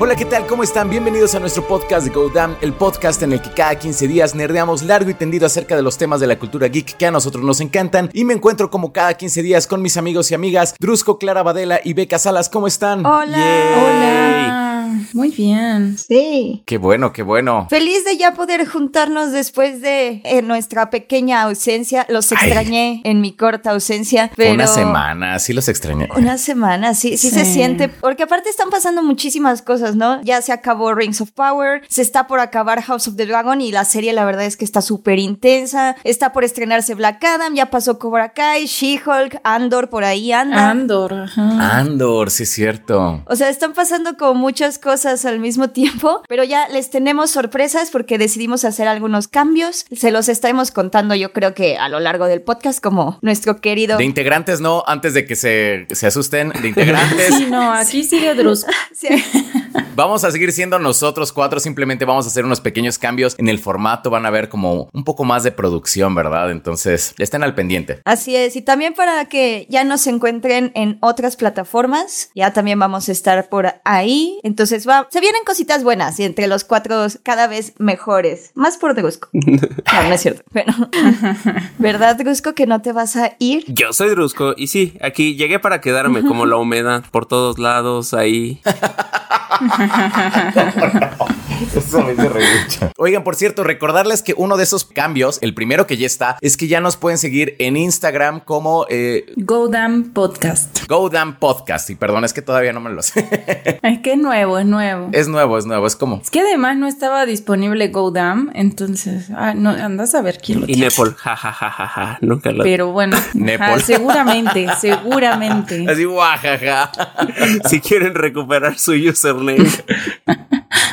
Hola, ¿qué tal? ¿Cómo están? Bienvenidos a nuestro podcast de Go Damn, el podcast en el que cada 15 días nerdeamos largo y tendido acerca de los temas de la cultura geek que a nosotros nos encantan. Y me encuentro como cada 15 días con mis amigos y amigas Drusco, Clara Badela y Beca Salas. ¿Cómo están? Hola. Hola. Muy bien. Sí. Qué bueno, qué bueno. Feliz de ya poder juntarnos después de eh, nuestra pequeña ausencia. Los extrañé en mi corta ausencia. Pero Una semana, sí los extrañé. Una semana, sí, sí, se siente. Porque aparte están pasando muchísimas cosas, ¿no? Ya se acabó Rings of Power, se está por acabar House of the Dragon y la serie la verdad es que está súper intensa. Está por estrenarse Black Adam, ya pasó Cobra Kai, She-Hulk, Andor por ahí anda. Andor. ajá. Andor, sí es cierto. O sea, están pasando como muchas cosas al mismo tiempo, pero ya les tenemos sorpresas porque decidimos hacer algunos cambios. Se los estaremos contando yo creo que a lo largo del podcast como nuestro querido... De integrantes no, antes de que se, se asusten, de integrantes. Sí, no, aquí sigue Drusco. Sí. Vamos a seguir siendo nosotros cuatro, simplemente vamos a hacer unos pequeños cambios en el formato, van a ver como un poco más de producción, ¿verdad? Entonces, estén al pendiente. Así es, y también para que ya nos encuentren en otras plataformas, ya también vamos a estar por ahí. Entonces va, se vienen cositas buenas y entre los cuatro cada vez mejores. Más por Drusco. No, no es cierto. Bueno, ¿verdad, Drusco, que no te vas a ir? Yo soy Drusco y sí, aquí llegué para quedarme como la humedad por todos lados ahí. Eso me hizo mucho. Oigan, por cierto, recordarles que uno de esos cambios, el primero que ya está, es que ya nos pueden seguir en Instagram como eh, Go Damn Podcast. GoDam Podcast. Y perdón, es que todavía no me lo sé. Es que es nuevo, es nuevo. es nuevo, es nuevo, es como. Es que además no estaba disponible Go Damn, entonces, ah, no, andas a ver quién lo Y tiene. Nepal, ja, ja, ja, ja, ja. Nunca lo. Pero bueno, Nepal. seguramente, seguramente. Así, guajaja. Si quieren recuperar su username.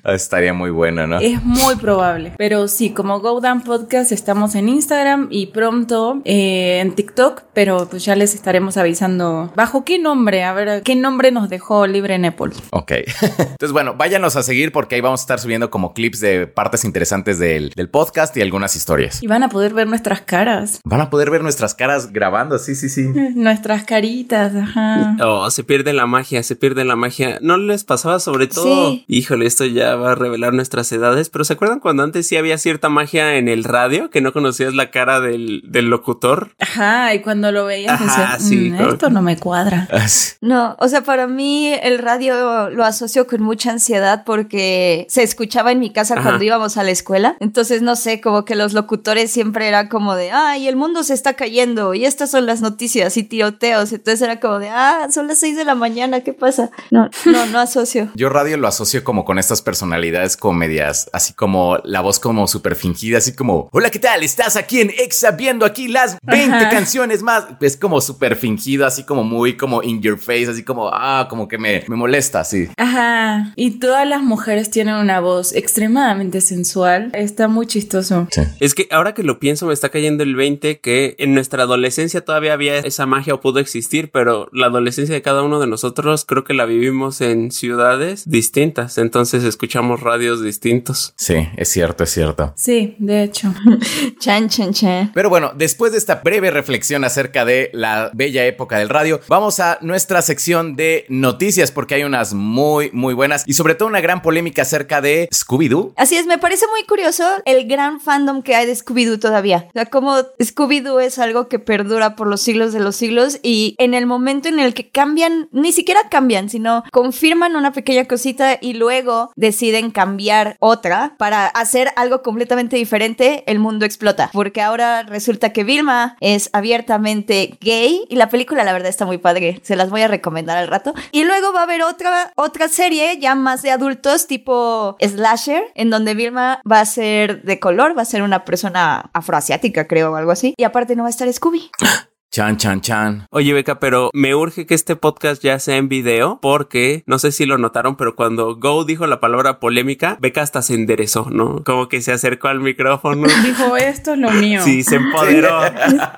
Estaría muy bueno, ¿no? Es muy probable. Pero sí, como Go Down Podcast estamos en Instagram y pronto eh, en TikTok, pero pues ya les estaremos avisando. ¿Bajo qué nombre? A ver, ¿qué nombre nos dejó libre Nepal? Ok. Entonces, bueno, váyanos a seguir porque ahí vamos a estar subiendo como clips de partes interesantes del, del podcast y algunas historias. Y van a poder ver nuestras caras. Van a poder ver nuestras caras grabando, sí, sí, sí. Nuestras caritas, ajá. Oh, se pierde la magia, se pierde la magia. ¿No les pasaba sobre todo? Sí. Híjole, esto ya va a revelar nuestras edades, pero ¿se acuerdan cuando antes sí había cierta magia en el radio que no conocías la cara del, del locutor? Ajá, y cuando lo veías Ajá, decías, sí, "Mm, como- esto no me cuadra. Ah. No, o sea, para mí el radio lo asocio con mucha ansiedad porque se escuchaba en mi casa Ajá. cuando íbamos a la escuela. Entonces, no sé, como que los locutores siempre era como de, ay, el mundo se está cayendo y estas son las noticias y tiroteos. Entonces era como de, ah, son las seis de la mañana, ¿qué pasa? No, no, no asocio. Yo radio lo asocio como con estas personalidades comedias, así como la voz como súper fingida, así como, hola, ¿qué tal? Estás aquí en Exa viendo aquí las 20 Ajá. canciones más. Es como súper fingido, así como muy como in your face, así como, ah, como que me, me molesta, así. Ajá, y todas las mujeres tienen una voz extremadamente sensual. Está muy chistoso. Es que ahora que lo pienso me está cayendo el 20 que en nuestra adolescencia todavía había esa magia o pudo existir, pero la adolescencia de cada uno de nosotros creo que la vivimos en ciudades distintas, entonces escuchamos radios distintos. Sí, es cierto, es cierto. Sí, de hecho. Chan, chan, chan. Pero bueno, después de esta breve reflexión acerca de la bella época del radio, vamos a nuestra sección de noticias porque hay unas muy, muy buenas y sobre todo una gran polémica acerca de Scooby-Doo. Así es, me parece muy curioso el gran fandom que hay de Scooby-Doo todavía. O sea, como Scooby-Doo es algo que perdura por los siglos de los siglos y en el momento en el que cambian, ni siquiera cambian, sino confirman una pequeña cosita y luego deciden cambiar otra para hacer algo completamente diferente, el mundo explota. Porque ahora resulta que Vilma es abiertamente gay y la película la verdad está muy padre. Se las voy a recomendar al rato. Y luego va a haber otra, otra serie ya más de adultos tipo slasher en donde Vilma va a ser de color, va a ser una persona afroasiática creo o algo así. Y aparte no va a estar Scooby. Chan, chan, chan. Oye, Beca, pero me urge que este podcast ya sea en video porque no sé si lo notaron, pero cuando Go dijo la palabra polémica, Beca hasta se enderezó, ¿no? Como que se acercó al micrófono. Dijo, esto es lo mío. Sí, se empoderó.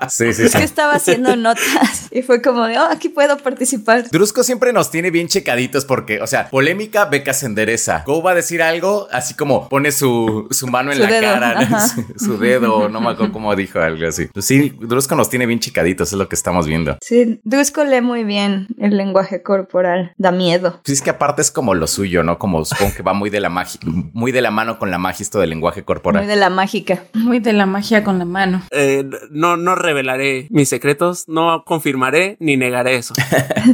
Sí, sí, Es sí. que estaba haciendo notas y fue como de, oh, aquí puedo participar. Drusco siempre nos tiene bien checaditos porque, o sea, polémica, Beca se endereza. Go va a decir algo, así como pone su, su mano en Su la dedo, cara, su, su dedo, no me acuerdo cómo dijo algo así. Pues sí, Drusco nos tiene bien checaditos, es lo que estamos viendo. Sí, Dusko lee muy bien el lenguaje corporal, da miedo. Pues es que aparte es como lo suyo, ¿no? Como supongo que va muy de la magia, muy de la mano con la magia esto del lenguaje corporal. Muy de la mágica. Muy de la magia con la mano. Eh, no, no revelaré mis secretos, no confirmaré ni negaré eso.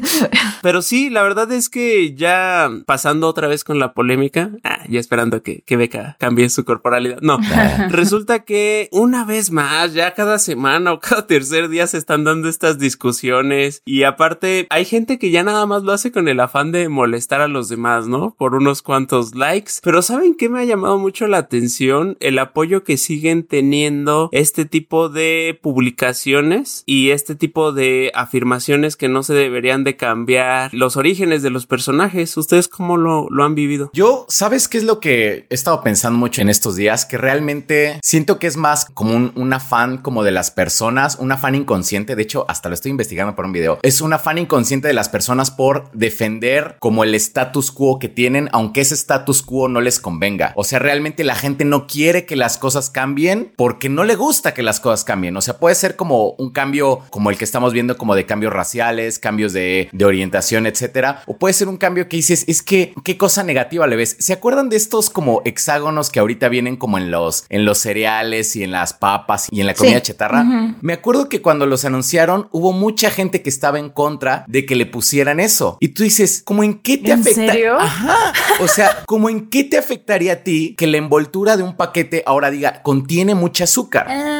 Pero sí, la verdad es que ya pasando otra vez con la polémica, ah, ya esperando que, que Beca cambie su corporalidad. No, resulta que una vez más, ya cada semana o cada tercer día se están dando estas discusiones y aparte hay gente que ya nada más lo hace con el afán de molestar a los demás, ¿no? Por unos cuantos likes. Pero ¿saben qué me ha llamado mucho la atención? El apoyo que siguen teniendo este tipo de publicaciones y este tipo de afirmaciones que no se deberían de cambiar los orígenes de los personajes. ¿Ustedes cómo lo, lo han vivido? Yo, ¿sabes qué es lo que he estado pensando mucho en estos días? Que realmente siento que es más como un, un afán como de las personas, un afán inconsciente. De hecho, hasta lo estoy investigando por un video. Es un afán inconsciente de las personas por defender como el status quo que tienen, aunque ese status quo no les convenga. O sea, realmente la gente no quiere que las cosas cambien porque no le gusta que las cosas cambien. O sea, puede ser como un cambio como el que estamos viendo, como de cambios raciales, cambios de, de orientación, etcétera. O puede ser un cambio que dices, es que, ¿qué cosa negativa le ves? ¿Se acuerdan de estos como hexágonos que ahorita vienen como en los, en los cereales y en las papas y en la comida Sí. chatarra? Me acuerdo que cuando los anunciaron hubo mucha gente que estaba en contra de que le pusieran eso. Y tú dices, ¿cómo en qué te ¿En afecta? serio? Ajá. O sea, ¿cómo en qué te afectaría a ti que la envoltura de un paquete ahora diga contiene mucha azúcar? Ah,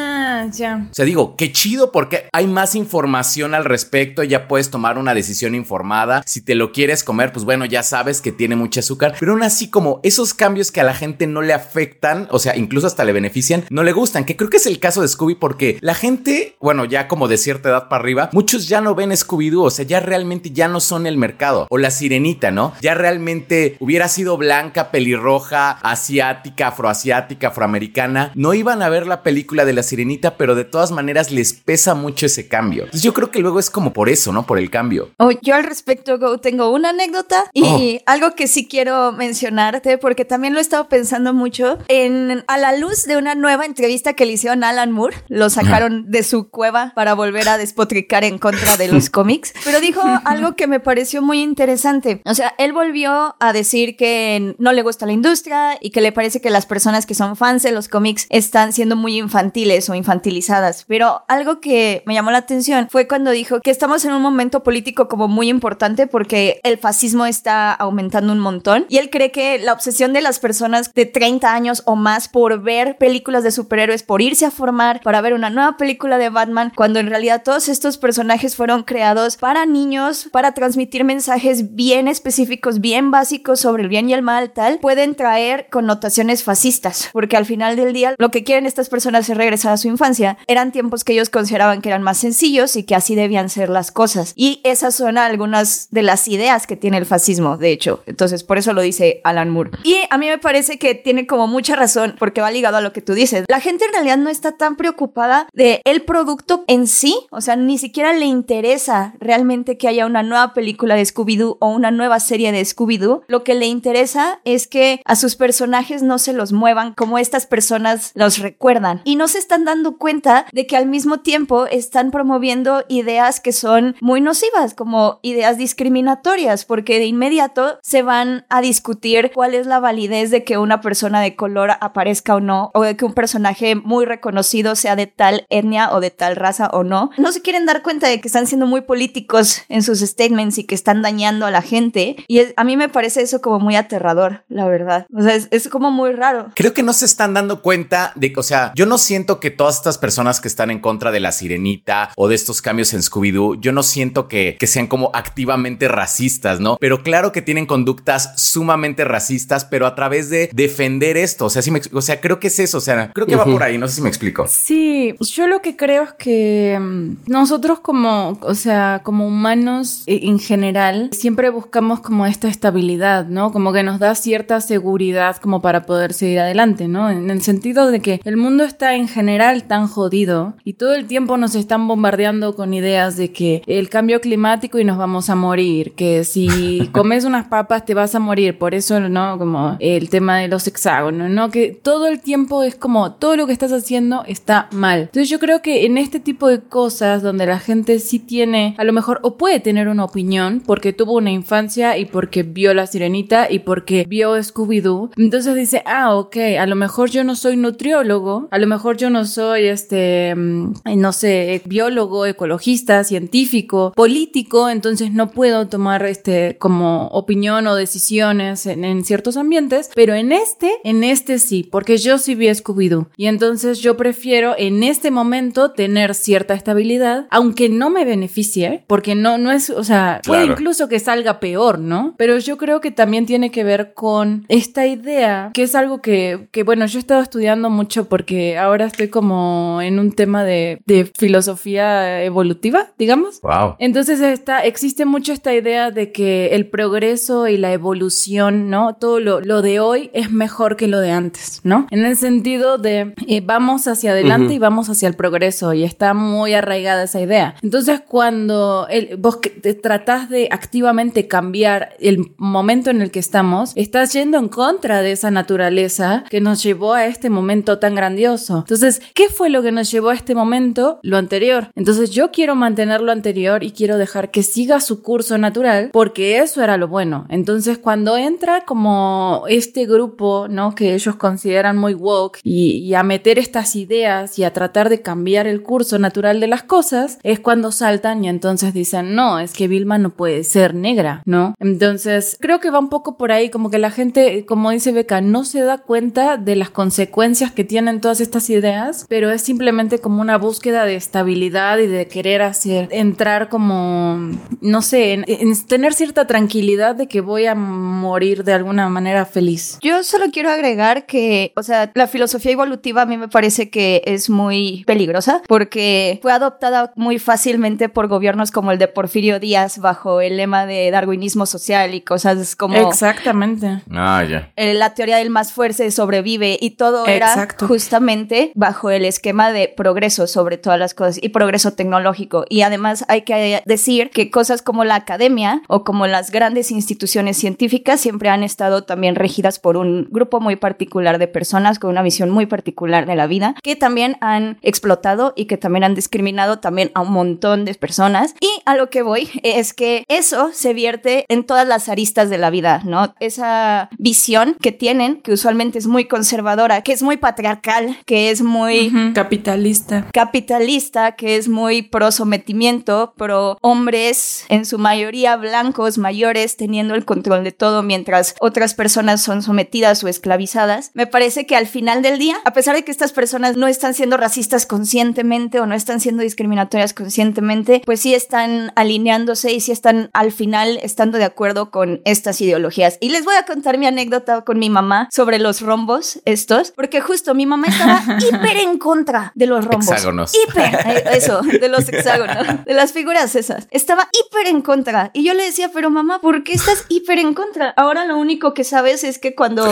O sea, digo, qué chido porque hay más información al respecto, ya puedes tomar una decisión informada. Si te lo quieres comer, pues bueno, ya sabes que tiene mucho azúcar, pero aún así como esos cambios que a la gente no le afectan, o sea, incluso hasta le benefician, no le gustan, que creo que es el caso de Scooby porque la gente, bueno, ya como de cierta edad para arriba, muchos ya no ven Scooby-Doo, o sea, ya realmente ya no son el mercado. O la sirenita, ¿no? Ya realmente hubiera sido blanca, pelirroja, asiática, afroasiática, afroamericana, no iban a ver la película de la sirenita, pero de todas maneras les pesa mucho ese cambio. Entonces yo creo que luego es como por eso, ¿no? Por el cambio. Oh, yo al respecto, Go, tengo una anécdota y Oh. algo que sí quiero mencionarte, porque también lo he estado pensando mucho. En, a la luz de una nueva entrevista que le hicieron a Alan Moore, lo sacaron de su cueva para volver a despotricar en contra de los cómics, pero dijo algo que me pareció muy interesante. O sea, él volvió a decir que no le gusta la industria y que le parece que las personas que son fans de los cómics están siendo muy infantiles o infantilizadas. Pero algo que me llamó la atención fue cuando dijo que estamos en un momento político como muy importante porque el fascismo está aumentando un montón y él cree que la obsesión de las personas de 30 años o más por ver películas de superhéroes, por irse a formar para ver una nueva película de Batman, cuando en realidad todos estos personajes fueron creados para niños, para transmitir mensajes bien específicos, bien básicos sobre el bien y el mal, tal, pueden traer connotaciones fascistas, porque al final del día lo que quieren estas personas es regresar a su infancia. Eran tiempos que ellos consideraban que eran más sencillos y que así debían ser las cosas. Y esas son algunas de las ideas que tiene el fascismo, de hecho. Entonces, por eso lo dice Alan Moore. Y a mí me parece que tiene como mucha razón, porque va ligado a lo que tú dices. La gente en realidad no está tan preocupada de el producto en sí, o sea, ni siquiera le interesa realmente que haya una nueva película de Scooby-Doo o una nueva serie de Scooby-Doo. Lo que le interesa es que a sus personajes no se los muevan como estas personas los recuerdan. Y no se están dando cuenta de que al mismo tiempo están promoviendo ideas que son muy nocivas, como ideas discriminatorias, porque de inmediato se van a discutir cuál es la validez de que una persona de color aparezca o no, o de que un personaje muy reconocido sea de tal etnia o de tal raza o no. No se quieren dar cuenta de que están siendo muy políticos en sus statements y que están dañando a la gente. Y a mí me parece eso como muy aterrador, la verdad. O sea, es, es como muy raro. Creo que no se están dando cuenta de que, o sea, yo no siento que todas estas personas que están en contra de la sirenita o de estos cambios en Scooby-Doo, yo no siento que, que sean como activamente racistas, ¿no? Pero claro que tienen conductas sumamente racistas, pero a través de defender esto. O sea, sí me, o sea, creo que es eso. O sea, creo que va por ahí. No sé si me explico. Sí, yo lo que creo es que mm, nosotros como, o sea, como humanos eh, en general, siempre buscamos como esta estabilidad, ¿no? Como que nos da cierta seguridad como para poder seguir adelante, ¿no? En el sentido de que el mundo está en general tan jodido y todo el tiempo nos están bombardeando con ideas de que el cambio climático y nos vamos a morir, que si comes unas papas te vas a morir, por eso, ¿no? Como el tema de los hexágonos, ¿no? Que todo el tiempo es como todo lo que estás haciendo está mal. Entonces yo creo que en este tipo de cosas donde la gente sí tiene, a lo mejor, o puede tener una opinión porque tuvo una infancia y porque vio la sirenita y porque vio Scooby-Doo, entonces dice, ah, ok, a lo mejor yo no soy nutriólogo, a lo mejor yo no soy este, mm, no sé, biólogo, ecologista, científico, político, entonces no puedo tomar este como opinión o decisiones en, en ciertos ambientes, pero en este, en este sí, porque yo sí vi Scooby-Doo y entonces yo prefiero en este momento tener cierta estabilidad, aunque no me beneficie, porque no, no es, o sea, puede Claro. incluso que salga peor, ¿no? Pero yo creo que también tiene que ver con esta idea, que es algo que, que bueno, yo he estado estudiando mucho porque ahora estoy como en un tema de, de filosofía evolutiva, digamos. Wow. Entonces está, existe mucho esta idea de que el progreso y la evolución, ¿no? Todo lo, lo de hoy es mejor que lo de antes, ¿no? En el sentido de eh, vamos hacia adelante Ujú. y vamos hacia el progreso y está muy arraigada esa idea. Entonces cuando el- vos que te tratás de activamente cambiar el momento en el que estamos, estás yendo en contra de esa naturaleza que nos llevó a este momento tan grandioso. Entonces, ¿qué fue lo que nos llevó a este momento? Lo anterior. Entonces yo quiero mantener lo anterior y quiero dejar que siga su curso natural porque eso era lo bueno. Entonces cuando entra como este grupo, ¿no? Que ellos consideran muy woke y, a meter estas ideas y a tratar de cambiar el curso natural de las cosas, es cuando saltan y entonces dicen, no, es que Vilma no puede ser negra, ¿no? Entonces creo que va un poco por ahí, como que la gente, como dice Beca, no se da cuenta de las consecuencias que tienen todas estas ideas, pero es simplemente como una búsqueda de estabilidad y de querer hacer, entrar como, no sé, en, en tener cierta tranquilidad de que voy a morir de alguna manera feliz. Yo solo quiero agregar que, o sea, la filosofía evolutiva a mí me parece que es muy peligrosa porque fue adoptada muy fácilmente por gobiernos como el de Porfirio Díaz bajo el lema de darwinismo social y cosas como Exactamente. Ah, ya. eh, la teoría del más fuerte sobrevive y todo era Exacto. justamente bajo el esquema de progreso sobre todas las cosas y progreso tecnológico. Y además hay que decir que cosas como la academia o como las grandes instituciones científicas siempre han estado también regidas por un grupo muy particular de personas con una visión muy particular de la vida que también han explotado y que también han discriminado también a un montón de personas. Y a lo que voy es que eso se vierte en todas las aristas de la vida, ¿no? Esa visión que tienen, que usualmente es muy conservadora, que es muy patriarcal, que es muy Capitalista. capitalista, que es muy pro sometimiento, pro hombres, en su mayoría blancos, mayores, teniendo el control de todo, mientras otras personas son sometidas o esclavizadas. Me parece que al final del día, a pesar de que estas personas no están siendo racistas conscientemente o no están siendo discriminatorias conscientemente, pues sí están alineándose y sí están al final estando de acuerdo con estas ideologías. Y les voy a contar mi anécdota con mi mamá sobre los rombos estos, porque justo mi mamá estaba hiper en contra de los rombos. Hexágonos. Hiper, eh, eso, de los hexágonos, de las figuras esas. Estaba hiper en contra. Y yo le decía, pero mamá, ¿por qué estás hiper en contra? Ahora lo único que sabes es que cuando,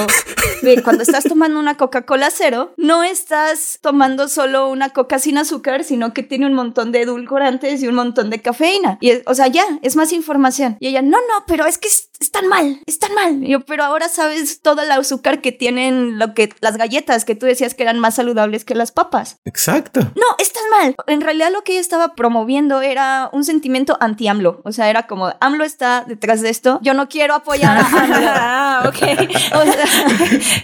cuando estás tomando una Coca-Cola cero, no estás tomando solo una coca sin azúcar, sino que tiene un montón de edulcorantes y un montón de cafeína. Y, es- o sea, ya, es más información. Y ella, no, no, pero es que es- están mal, están mal. Y yo, pero ahora sabes todo el azúcar que tienen lo que, las galletas que tú decías que eran más saludables que las papas. Exacto. No, estás mal. En realidad lo que ella estaba promoviendo era un sentimiento anti-AMLO. O sea, era como, AMLO está detrás de esto. Yo no quiero apoyar a AMLO. ah, ok. O sea,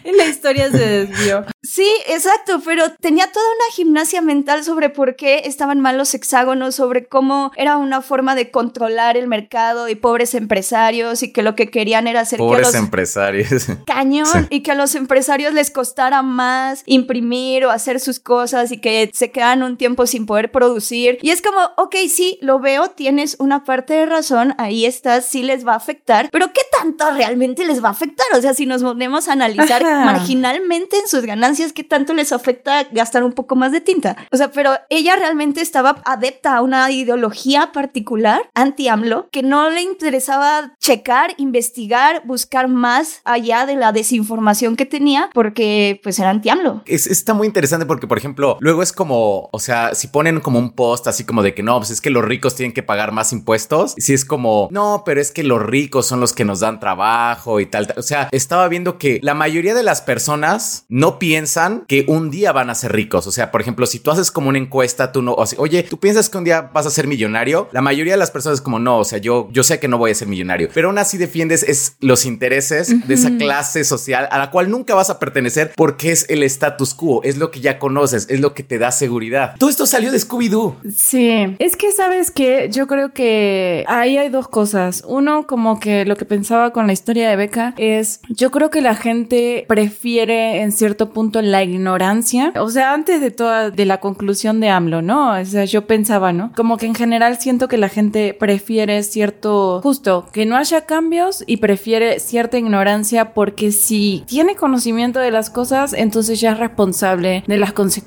La historia se desvió. sí, exacto, pero tenía toda una gimnasia mental sobre por qué estaban mal los hexágonos, sobre cómo era una forma de controlar el mercado y pobres empresarios y que lo que querían era hacer que Pobres los empresarios. cañón Sí. y que a los empresarios les costara más imprimir o hacer sus cosas y que se quedan un tiempo sin poder producir. Y es como, ok, sí, lo veo, tienes una parte de razón, ahí estás, sí les va a afectar, pero ¿qué tanto realmente les va a afectar? O sea, si nos ponemos a analizar marginalmente en sus ganancias, ¿qué tanto les afecta gastar un poco más de tinta? O sea, pero ella realmente estaba adepta a una ideología particular, anti-AMLO, que no le interesaba checar, investigar, buscar más allá de la desinformación que tenía, porque pues era anti-AMLO. Es, está muy interesante porque, por ejemplo, luego es como, o sea, si ponen como un post así como de que no, pues es que los ricos tienen que pagar más impuestos, si es como, no, pero es que los ricos son los que nos dan trabajo y tal, tal. O sea, estaba viendo que la mayoría de las personas no piensan que un día van a ser ricos. O sea, por ejemplo, si tú haces como una encuesta, tú no, o sea, oye, ¿tú piensas que un día vas a ser millonario? La mayoría de las personas es como, no, o sea, yo, yo sé que no voy a ser millonario, pero aún así defiendes es los intereses de esa clase social a la cual nunca vas a pertenecer porque es el status quo, es lo que ya conoces, es lo que te da seguridad. Todo esto salió de Scooby-Doo. Sí, es que sabes que yo creo que ahí hay dos cosas. Uno, como que lo que pensaba con la historia de Beca es, yo creo que la gente prefiere en cierto punto la ignorancia. O sea, antes de toda, de la conclusión de AMLO, ¿no? O sea, yo pensaba, ¿no? Como que en general siento que la gente prefiere cierto, justo, que no haya cambios y prefiere cierta ignorancia porque si tiene conocimiento de las cosas, entonces ya es responsable de las consecuencias,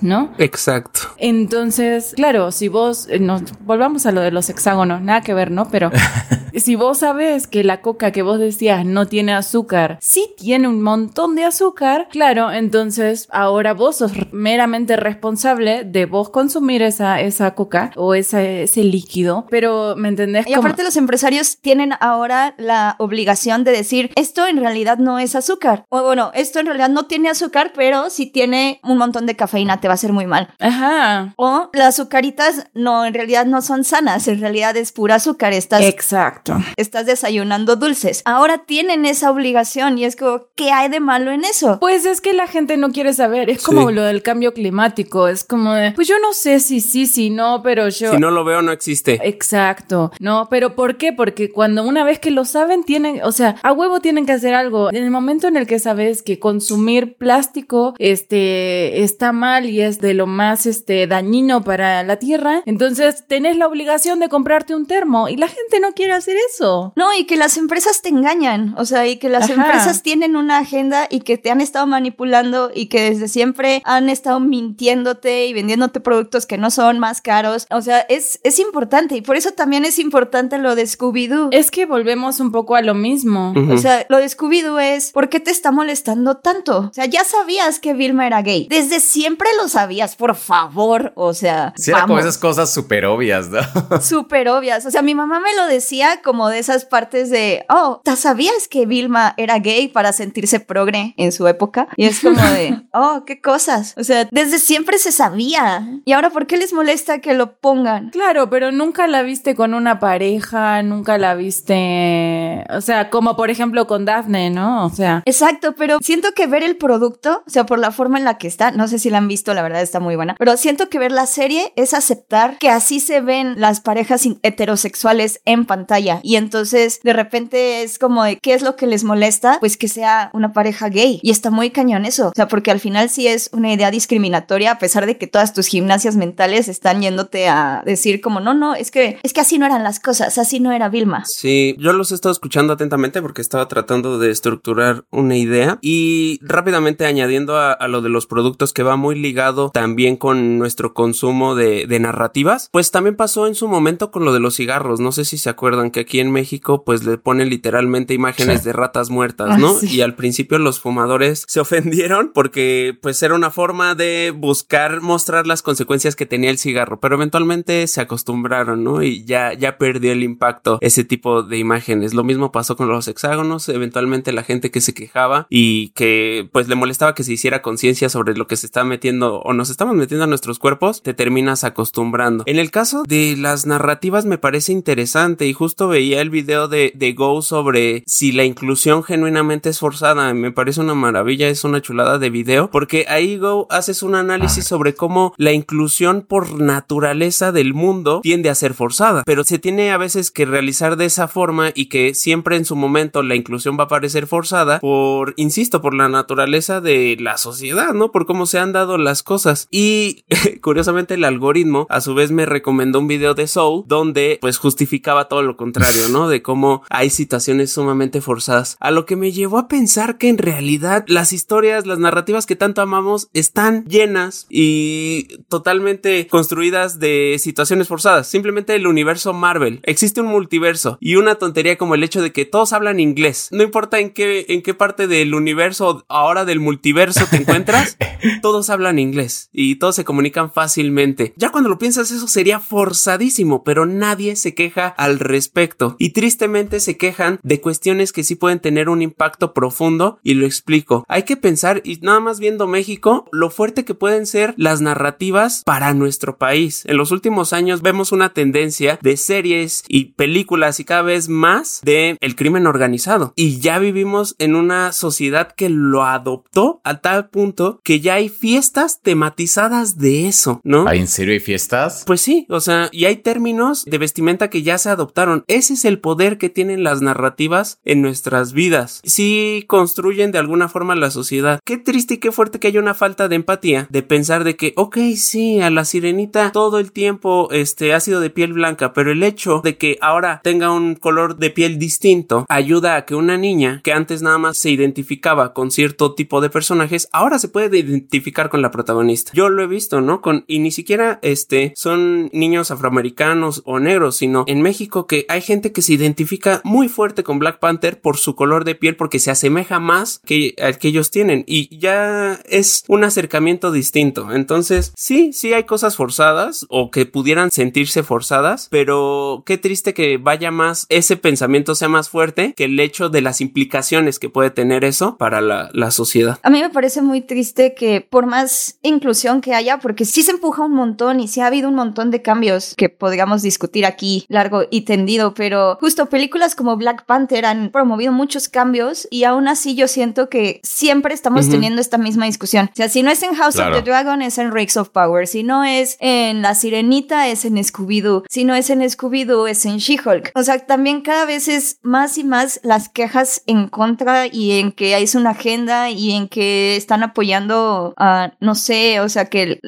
¿no? Exacto. Entonces, claro, si vos, eh, nos volvamos a lo de los hexágonos, nada que ver, ¿no? Pero si vos sabes que la coca que vos decías no tiene azúcar, sí tiene un montón de azúcar, claro, entonces ahora vos sos meramente responsable de vos consumir esa, esa coca o ese, ese líquido, pero ¿me entendés? Y aparte los empresarios tienen ahora la obligación de decir, esto en realidad no es azúcar, o bueno, esto en realidad no tiene azúcar, pero si tiene un montón de cafeína te va a hacer muy mal. Ajá. O las azucaritas no, en realidad no son sanas, en realidad es pura azúcar, estás... Exacto. Estás desayunando dulces. Ahora tienen esa obligación y es como, ¿qué hay de malo en eso? Pues es que la gente no quiere saber, es como lo del cambio climático, es como de, pues yo no sé si sí, si no, pero yo... Si no lo veo, no existe. Exacto, no, pero ¿por qué? Porque cuando una vez que lo saben, tienen, o sea, a huevo tienen que hacer algo. En el momento en el que sabes que consumir plástico, este, está mal y es de lo más, este, dañino para la tierra, entonces tenés la obligación de comprarte un termo y la gente no quiere hacer eso. No, y que las empresas te engañan, o sea, y que las Ajá. empresas tienen una agenda y que te han estado manipulando y que desde siempre han estado mintiéndote y vendiéndote productos que no son más caros. O sea, es, es importante y por eso también es importante lo de Scooby-Doo. Es que volvemos un poco a lo mismo. O sea, lo de Scooby-Doo es, ¿por qué te está molestando tanto? O sea, ya sabías que Vilma era gay. Desde siempre lo sabías, por favor. O sea, Sí, era como esas cosas súper obvias, ¿no? súper obvias. O sea, mi mamá me lo decía como de esas partes de, oh, ¿te sabías que Vilma era gay para sentirse progre en su época? Y es como de, oh, qué cosas. O sea, desde siempre se sabía. Y ahora, ¿por qué les molesta que lo pongan? Claro, pero nunca la viste con una pareja, nunca la viste, o sea, como por ejemplo con Daphne, ¿no? O sea, Exacto, pero siento que ver el producto, o sea, por la forma en la que está, no sé si la han visto, la verdad está muy buena, pero siento que ver la serie es aceptar que así se ven las parejas heterosexuales en pantalla. Y entonces de repente es como de qué es lo que les molesta, pues que sea una pareja gay. Y está muy cañón eso, o sea, porque al final sí es una idea discriminatoria a pesar de que todas tus gimnasias mentales están yéndote a decir como no, no, es que es que así no eran las cosas, así no era Vilma. Sí, yo los he estado escuchando atentamente porque estaba tratando de estructurar una idea. Y rápidamente añadiendo a, a lo de los productos que va muy ligado también con nuestro consumo de, de narrativas, pues también pasó en su momento con lo de los cigarros. No sé si se acuerdan que aquí en México pues le ponen literalmente imágenes Sí. de ratas muertas, Ah, ¿no? sí. Y al principio los fumadores se ofendieron porque pues era una forma de buscar mostrar las consecuencias que tenía el cigarro, pero eventualmente se acostumbraron, ¿no? Y ya, ya perdió el impacto ese tipo de imágenes. Lo mismo pasó con los hexágonos, eventualmente la gente que se quejaba y que pues le molestaba que se hiciera conciencia sobre lo que se está metiendo o nos estamos metiendo a nuestros cuerpos, te terminas acostumbrando. En el caso de las narrativas me parece interesante y justo veía el video de, de Go sobre si la inclusión genuinamente es forzada. Me parece una maravilla, es una chulada de video, porque ahí Go haces un análisis sobre cómo la inclusión por naturaleza del mundo tiende a ser forzada, pero se tiene a veces que realizar de esa forma y que siempre en su momento la inclusión va a parecer forzada por, insisto, por la naturaleza de la sociedad, ¿no? Por cómo se han dado las cosas. Y curiosamente el algoritmo a su vez me recomendó un video de Soul donde pues justificaba todo lo contrario, ¿no? De cómo hay situaciones sumamente forzadas. A lo que me llevó a pensar que en realidad las historias, las narrativas que tanto amamos están llenas y totalmente construidas de situaciones forzadas. Simplemente el universo Marvel. Existe un multiverso y una tontería como el hecho de que todos hablan inglés. No importa en qué, en qué parte del universo ahora del multiverso te encuentras, todos hablan inglés y todos se comunican fácilmente. Ya cuando lo piensas eso sería forzadísimo, pero nadie se queja al respecto y tristemente se quejan de cuestiones que sí pueden tener un impacto profundo y lo explico. Hay que pensar y nada más viendo México lo fuerte que pueden ser las narrativas para nuestro país. En los últimos años vemos una tendencia de series y películas y cada vez más de el crimen organizado y ya vivimos en una sociedad que lo adoptó a tal punto que ya hay fiestas tematizadas de eso, ¿no? ¿Hay en serio hay fiestas? Pues sí, o sea, y hay términos de vestimenta que ya se adoptaron. Ese es el poder que tienen las narrativas en nuestras vidas. Si construyen de alguna forma la sociedad. Qué triste y qué fuerte que haya una falta de empatía de pensar de que, ok, sí, a la sirenita todo el tiempo este ha sido de piel blanca, pero el hecho de que ahora tenga un color de piel distinto ayuda a que una niña que antes nada más se identificaba con cierto tipo de personajes, ahora se puede identificar con la protagonista. Yo lo he visto, ¿no? Con y ni siquiera este son niños afroamericanos o negros, sino en México que hay gente que se identifica muy fuerte con Black Panther por su color de piel porque se asemeja más que al que ellos tienen y ya es un acercamiento distinto. Entonces, sí, sí hay cosas forzadas o que pudieran sentirse forzadas, pero qué triste que vaya más, ese pensamiento sea más fuerte que el hecho de las implicaciones que puede tener eso para la, la sociedad. A mí me parece muy triste que por más inclusión que haya, porque sí se empuja un montón y sí ha habido un montón de cambios que podríamos discutir aquí largo y tendido, pero justo películas como Black Panther han promovido muchos cambios y aún así yo siento que siempre estamos teniendo esta misma discusión. O sea, si no es en House of the Dragon, es en Rings of Power. Si no es en La Sirenita, es en Scooby-Doo. Si no es en Scooby-Doo, es en She-Hulk. O sea, también cada vez es más y más las quejas en contra y en que hay una agenda y en que están apoyando a, no sé, o sea, que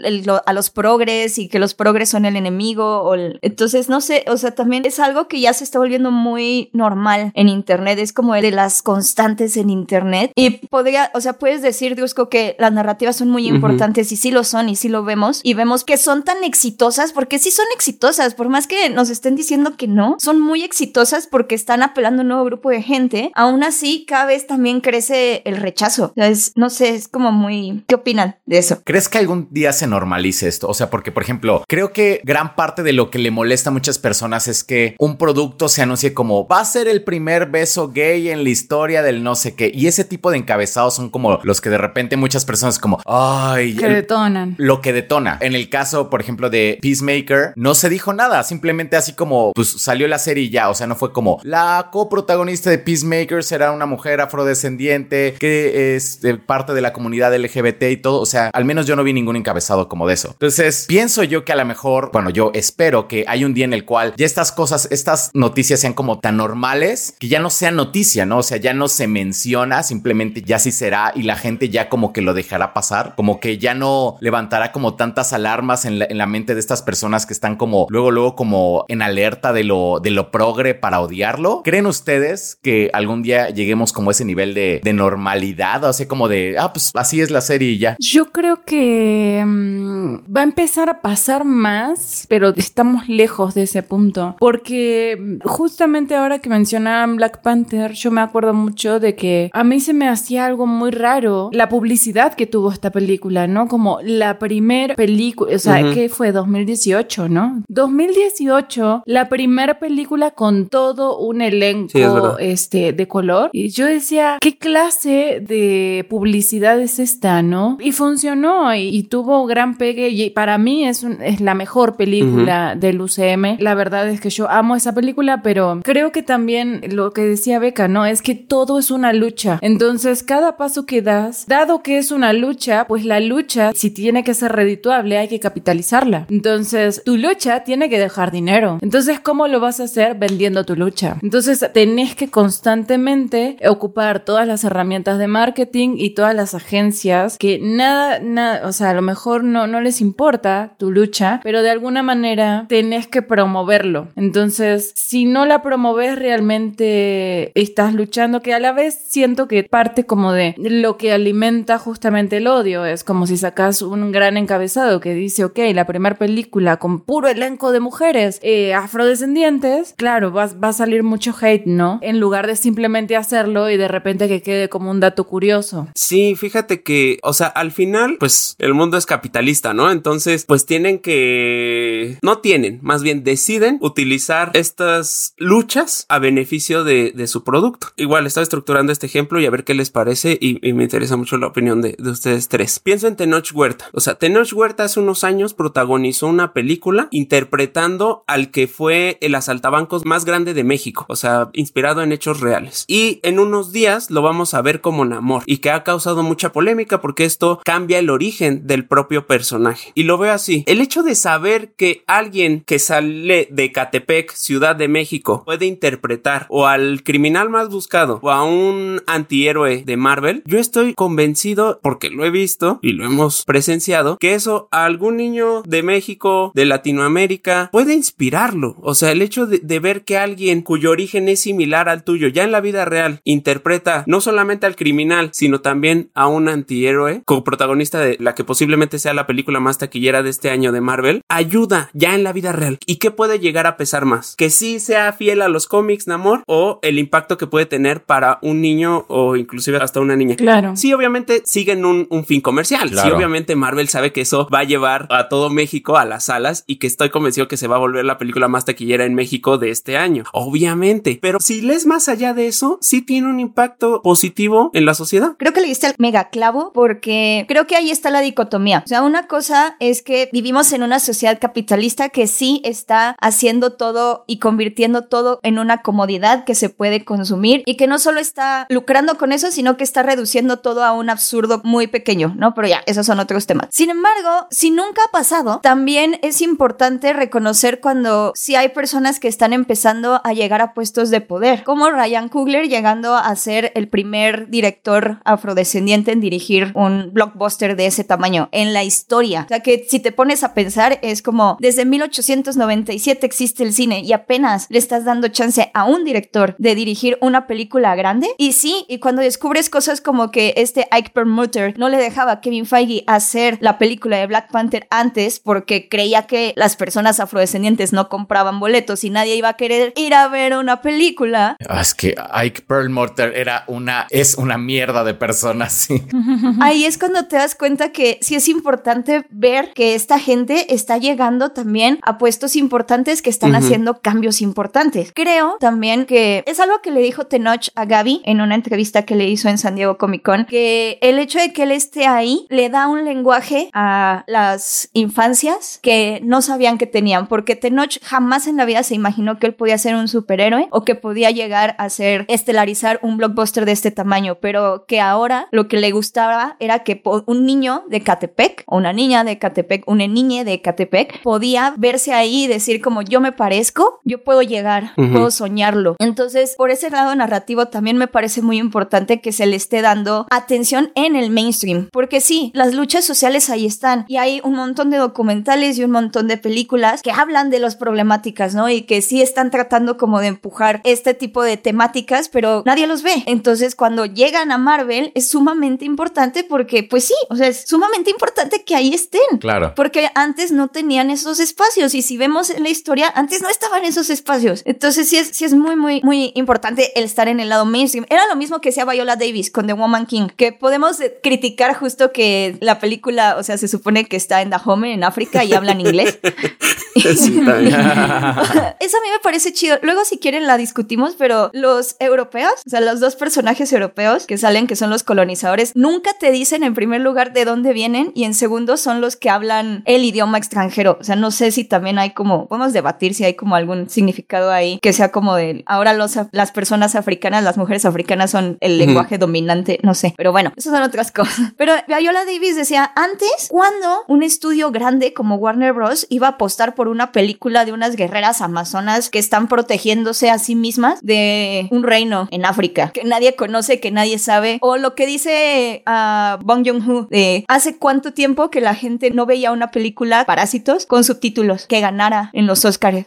a los progres y que los progres son el enemigo. O entonces, no sé, o sea, también es algo que ya se está volviendo muy normal en Internet. Es como de las constantes en Internet. Y podría, o sea, puedes decir, Diosco, que las narrativas son muy importantes y sí lo son y sí lo vemos. Y vemos que son tan exitosas porque sí son exitosas, por más que nos estén diciendo que no, son muy exitosas porque están apelando a un nuevo grupo de gente. Aún así, cada vez también crece el rechazo. Es, no sé, es como muy... ¿Qué opinan de eso? ¿Crees que algún día se normalice esto? O sea, porque, por ejemplo, creo que gran parte de lo que le molesta a muchas personas es que un producto se anuncie como va a ser el primer beso gay en la historia del no sé qué. Y ese tipo de encabezados son como los que de repente muchas personas como, ay, que detonan. Lo que detona. En el caso, por ejemplo, de Peacemaker, no se dijo nada, simplemente así como, pues salió la serie y ya, o sea, no fue como, la coprotagonista de Peacemaker será una mujer afrodescendiente que es parte de la comunidad LGBT y todo, o sea, al menos yo no vi ningún encabezado como de eso. Entonces, pienso yo que a lo mejor, bueno, yo espero que hay un día en el cual ya estas cosas, estas noticias sean como tan normales que ya no sea noticia, ¿no? O sea, ya no se menciona, simplemente ya sí será y la gente ya como que lo dejará pasar, como que ya no levantará como tantas alarmas en la, mente de estas personas que están como luego, luego como en alerta de lo, de lo progre para odiarlo. ¿Creen ustedes que algún día lleguemos como a ese nivel de, normalidad? O sea, como de, ah, pues así es la serie y ya. Yo creo que mm, va a empezar a pasar más, pero estamos lejos de ese punto. Porque mm, justamente ahora que mencionaban Black Panther, yo me acuerdo mucho de que a mí se me hacía algo muy raro la publicidad que tuvo esta película, ¿no? Como la primera película, o sea, que fue 2018, ¿no? 2018, la primera película con todo un elenco este, de color. Y yo decía, ¿qué clase de publicidad es esta, no? Y funcionó y, tuvo gran pegue y para mí es, es la mejor película del UCM. La verdad es que yo amo esa película pero creo que también lo que decía Beca, ¿no? Es que todo es una lucha. Entonces, cada paso que das, dado que es una lucha, pues la lucha, si tiene que ser redituable, hay que capitalizarla. Entonces, tu lucha tiene que dejar dinero. Entonces, ¿cómo lo vas a hacer? Vendiendo tu lucha. Entonces, tenés que constantemente ocupar todas las herramientas de marketing y todas las agencias que nada, nada, o sea, a lo mejor no, no les importa tu lucha, pero de alguna manera tenés que promoverlo. Entonces, si no la promoves realmente estás luchando, que a la vez siento que parte como de lo que alimenta justamente el odio. Es como si sacas un gran encabezado que dice, ok, la primera película con puro elenco de mujeres eh, afrodescendientes, claro, va, va a salir mucho hate, ¿no? En lugar de simplemente hacerlo y de repente que quede como un dato curioso. Sí, fíjate que, o sea, final, pues el mundo es capitalista, ¿no? Entonces, pues tienen que... No tienen, más bien deciden utilizar estas luchas a beneficio de, de su producto. Igual, estaba estructurando este ejemplo y a ver qué les parece y, y me interesa mucho la opinión de, de, ustedes tres. Pienso en Tenoch Huerta. O sea, Tenoch Huerta hace unos años protagonizó una película interpretando al que fue el asaltabancos más grande de México. O sea, inspirado en hechos reales. Y en unos días lo vamos a ver como Namor y que ha causado mucha polémica porque esto cambia el origen del propio personaje. Y lo veo así. El hecho de saber que alguien que sale de Catepec, Ciudad de México, puede interpretar o al criminal más buscado o a un antihéroe de Marvel, yo estoy convencido, porque lo he visto y lo hemos presenciado, que eso a algún niño de México, de Latinoamérica, puede inspirarlo. O sea, el hecho de, de ver que alguien cuyo origen es similar al tuyo, ya en la vida real, interpreta no solamente al criminal, sino también a un antihéroe, protagonista de la que posiblemente sea la película más taquillera de este año de Marvel, ayuda ya en la vida real. ¿Y qué puede llegar a pesar más? Que sí sea fiel a los cómics, Namor, o el impacto que puede tener para un niño o inclusive hasta una niña. Claro. Sí, obviamente siguen un, un fin comercial. Claro. Sí, obviamente Marvel sabe que eso va a llevar a todo México a las salas y que estoy convencido que se va a volver la película más taquillera en México de este año. Obviamente. Pero si lees más allá de eso, sí tiene un impacto positivo en la sociedad. Creo que le diste el mega clavo porque creo que ahí está la dicotomía. O sea, una cosa es que vivimos en una sociedad capitalista que sí está haciendo todo y convirtiendo todo en una comodidad que se puede consumir y que no solo está lucrando con eso, sino que está reduciendo todo a un absurdo muy pequeño, ¿no? Pero ya, esos son otros temas. Sin embargo, si nunca ha pasado, también es importante reconocer cuando sí hay personas que están empezando a llegar a puestos de poder, como Ryan Coogler llegando a ser el primer director afrodescendiente en dirigir un blockbuster de ese tamaño en la historia. O sea que si te pones a pensar es como desde 1897 existe el cine y apenas le estás dando chance a un director de dirigir una película grande. Y sí, y cuando descubres cosas como que este Ike Perlmutter no le dejaba a Kevin Feige hacer la película de Black Panther antes porque creía que las personas afrodescendientes no compraban boletos y nadie iba a querer ir a ver una película. Ah, es que Ike Perlmutter era una, es una mierda de persona, sí. Ahí es cuando te das cuenta que sí es importante ver que esta gente está llegando también a puestos importantes que están Ujú. haciendo cambios importantes. Creo también que es algo que le dijo Tenoch a Gaby en una entrevista que le hizo en San Diego Comic Con, que el hecho de que él esté ahí le da un lenguaje a las infancias que no sabían que tenían, porque Tenoch jamás en la vida se imaginó que él podía ser un superhéroe o que podía llegar a ser estelarizar un blockbuster de este tamaño, pero que ahora lo que le gustaba era que un niño de Catepec, o una niña de Catepec, una niña de Catepec, podía verse ahí y decir como yo me parezco, yo puedo llegar, Ujú. puedo soñarlo. Entonces, por ese lado narrativo también me parece muy importante que se le esté dando atención en el mainstream, porque sí, las luchas sociales ahí están y hay un montón de documentales y un montón de películas que hablan de las problemáticas, ¿no? Y que sí están tratando como de empujar este tipo de temáticas, pero nadie los ve. Entonces, cuando llegan a Marvel es sumamente importante porque, pues sí, o sea, es sumamente importante que ahí estén. Claro. Porque antes no tenían esos espacios y si vemos en la historia, antes no estaban esos espacios. Entonces sí es, sí es muy, muy, muy importante el estar en el lado mainstream. Era lo mismo que decía Viola Davis con The Woman King, que podemos criticar justo que la película, o sea, se supone que está en Dahomey, en África, y hablan inglés. Sí. Eso a mí me parece chido. Luego, si quieren, la discutimos, pero los europeos, o sea, los dos personajes europeos que salen, que son los colonizadores, nunca te dicen en primer lugar de dónde vienen y en segundo son los que hablan el idioma extranjero. O sea, no sé si también hay como, podemos debatir si hay como algún significado ahí que sea como de ahora los, las personas africanas, las mujeres africanas son el lenguaje dominante, no sé, pero bueno, esas son otras cosas. Pero Viola Davis decía, antes, cuando un estudio grande como Warner Bros. iba a apostar por una película de unas guerreras amazonas que están protegiéndose a sí mismas de un reino en África que nadie conoce, que nadie sabe, o lo que dice a Bong Joon-ho de hace cuánto tiempo que la gente no veía una película Parásitos con subtítulos que ganara en los Oscars,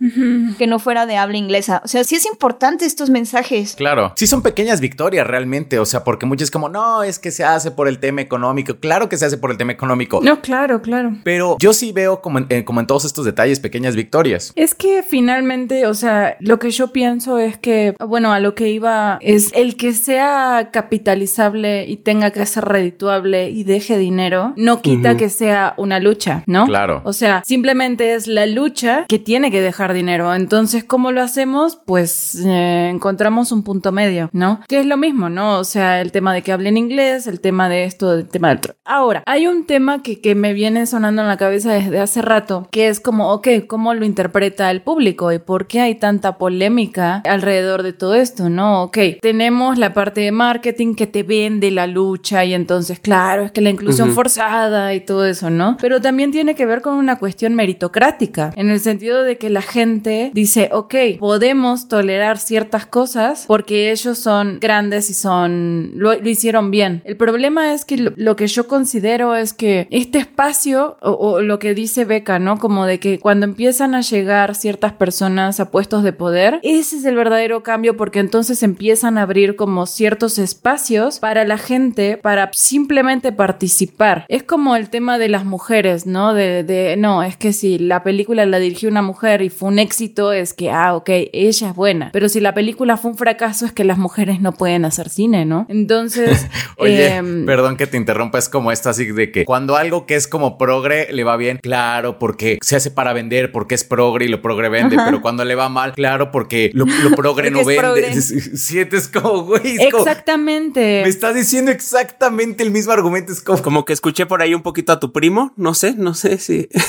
que no fuera de habla inglesa. O sea, sí es importante estos mensajes. Claro, sí son pequeñas victorias realmente, o sea, porque muchos como, no, es que se hace por el tema económico. Claro que se hace por el tema económico. No, claro, claro. Pero yo sí veo como en, eh, como en todos estos detalles pequeñas victorias. Es que finalmente, o sea, lo que yo pienso es que, bueno, a lo que iba es el que sea capitalizable y tenga que ser redituable y deje dinero, no quita que sea una lucha, ¿no? Claro. O sea, simplemente es la lucha que tiene que dejar dinero. Entonces, ¿cómo lo hacemos? Pues eh, encontramos un punto medio, ¿no? Que es lo mismo, ¿no? O sea, el tema de que hablen inglés, el tema de esto, el tema del... Ahora, hay un tema que, que me viene sonando en la cabeza desde hace rato, que es como, ok, ¿cómo lo interpreta el público? ¿Y por qué hay tanta polémica alrededor de todo esto, no? Ok, tenemos la parte de marketing que te vende la lucha y entonces, claro, es que la inclusión forzada y todo eso, ¿no? Pero también tiene que ver con una cuestión meritocrática, en el sentido de que la gente dice, ok, podemos tolerar ciertas cosas porque ellos son grandes y son, lo, lo hicieron bien. El problema es que lo, lo, que yo considero es que este espacio, o, o lo que dice Beca, ¿no? Como de que cuando empiezan a llegar ciertas personas a puestos de poder, ese es el verdadero cambio porque entonces empiezan a abrir como ciertos espacios para la gente para simplemente participar. Es como el tema de las mujeres, ¿no? De, de no, es que si la película la dirigió una mujer y fue un éxito, es que, ah, ok, ella es buena. Pero si la película fue un fracaso, es que las mujeres no pueden hacer cine, ¿no? Entonces... Oye, eh, perdón que te interrumpa, es como esto así de que cuando algo que es como progre le va bien, claro, porque se hace para vender, porque es progre y lo progre vende, Ajá. pero cuando le va mal, claro, porque lo, lo progre no vende. Sientes como, güey. Exactamente. me estás diciendo exactamente el mismo argumento. Como... como que escuché por ahí un poquito a tu primo, no sé, no sé si.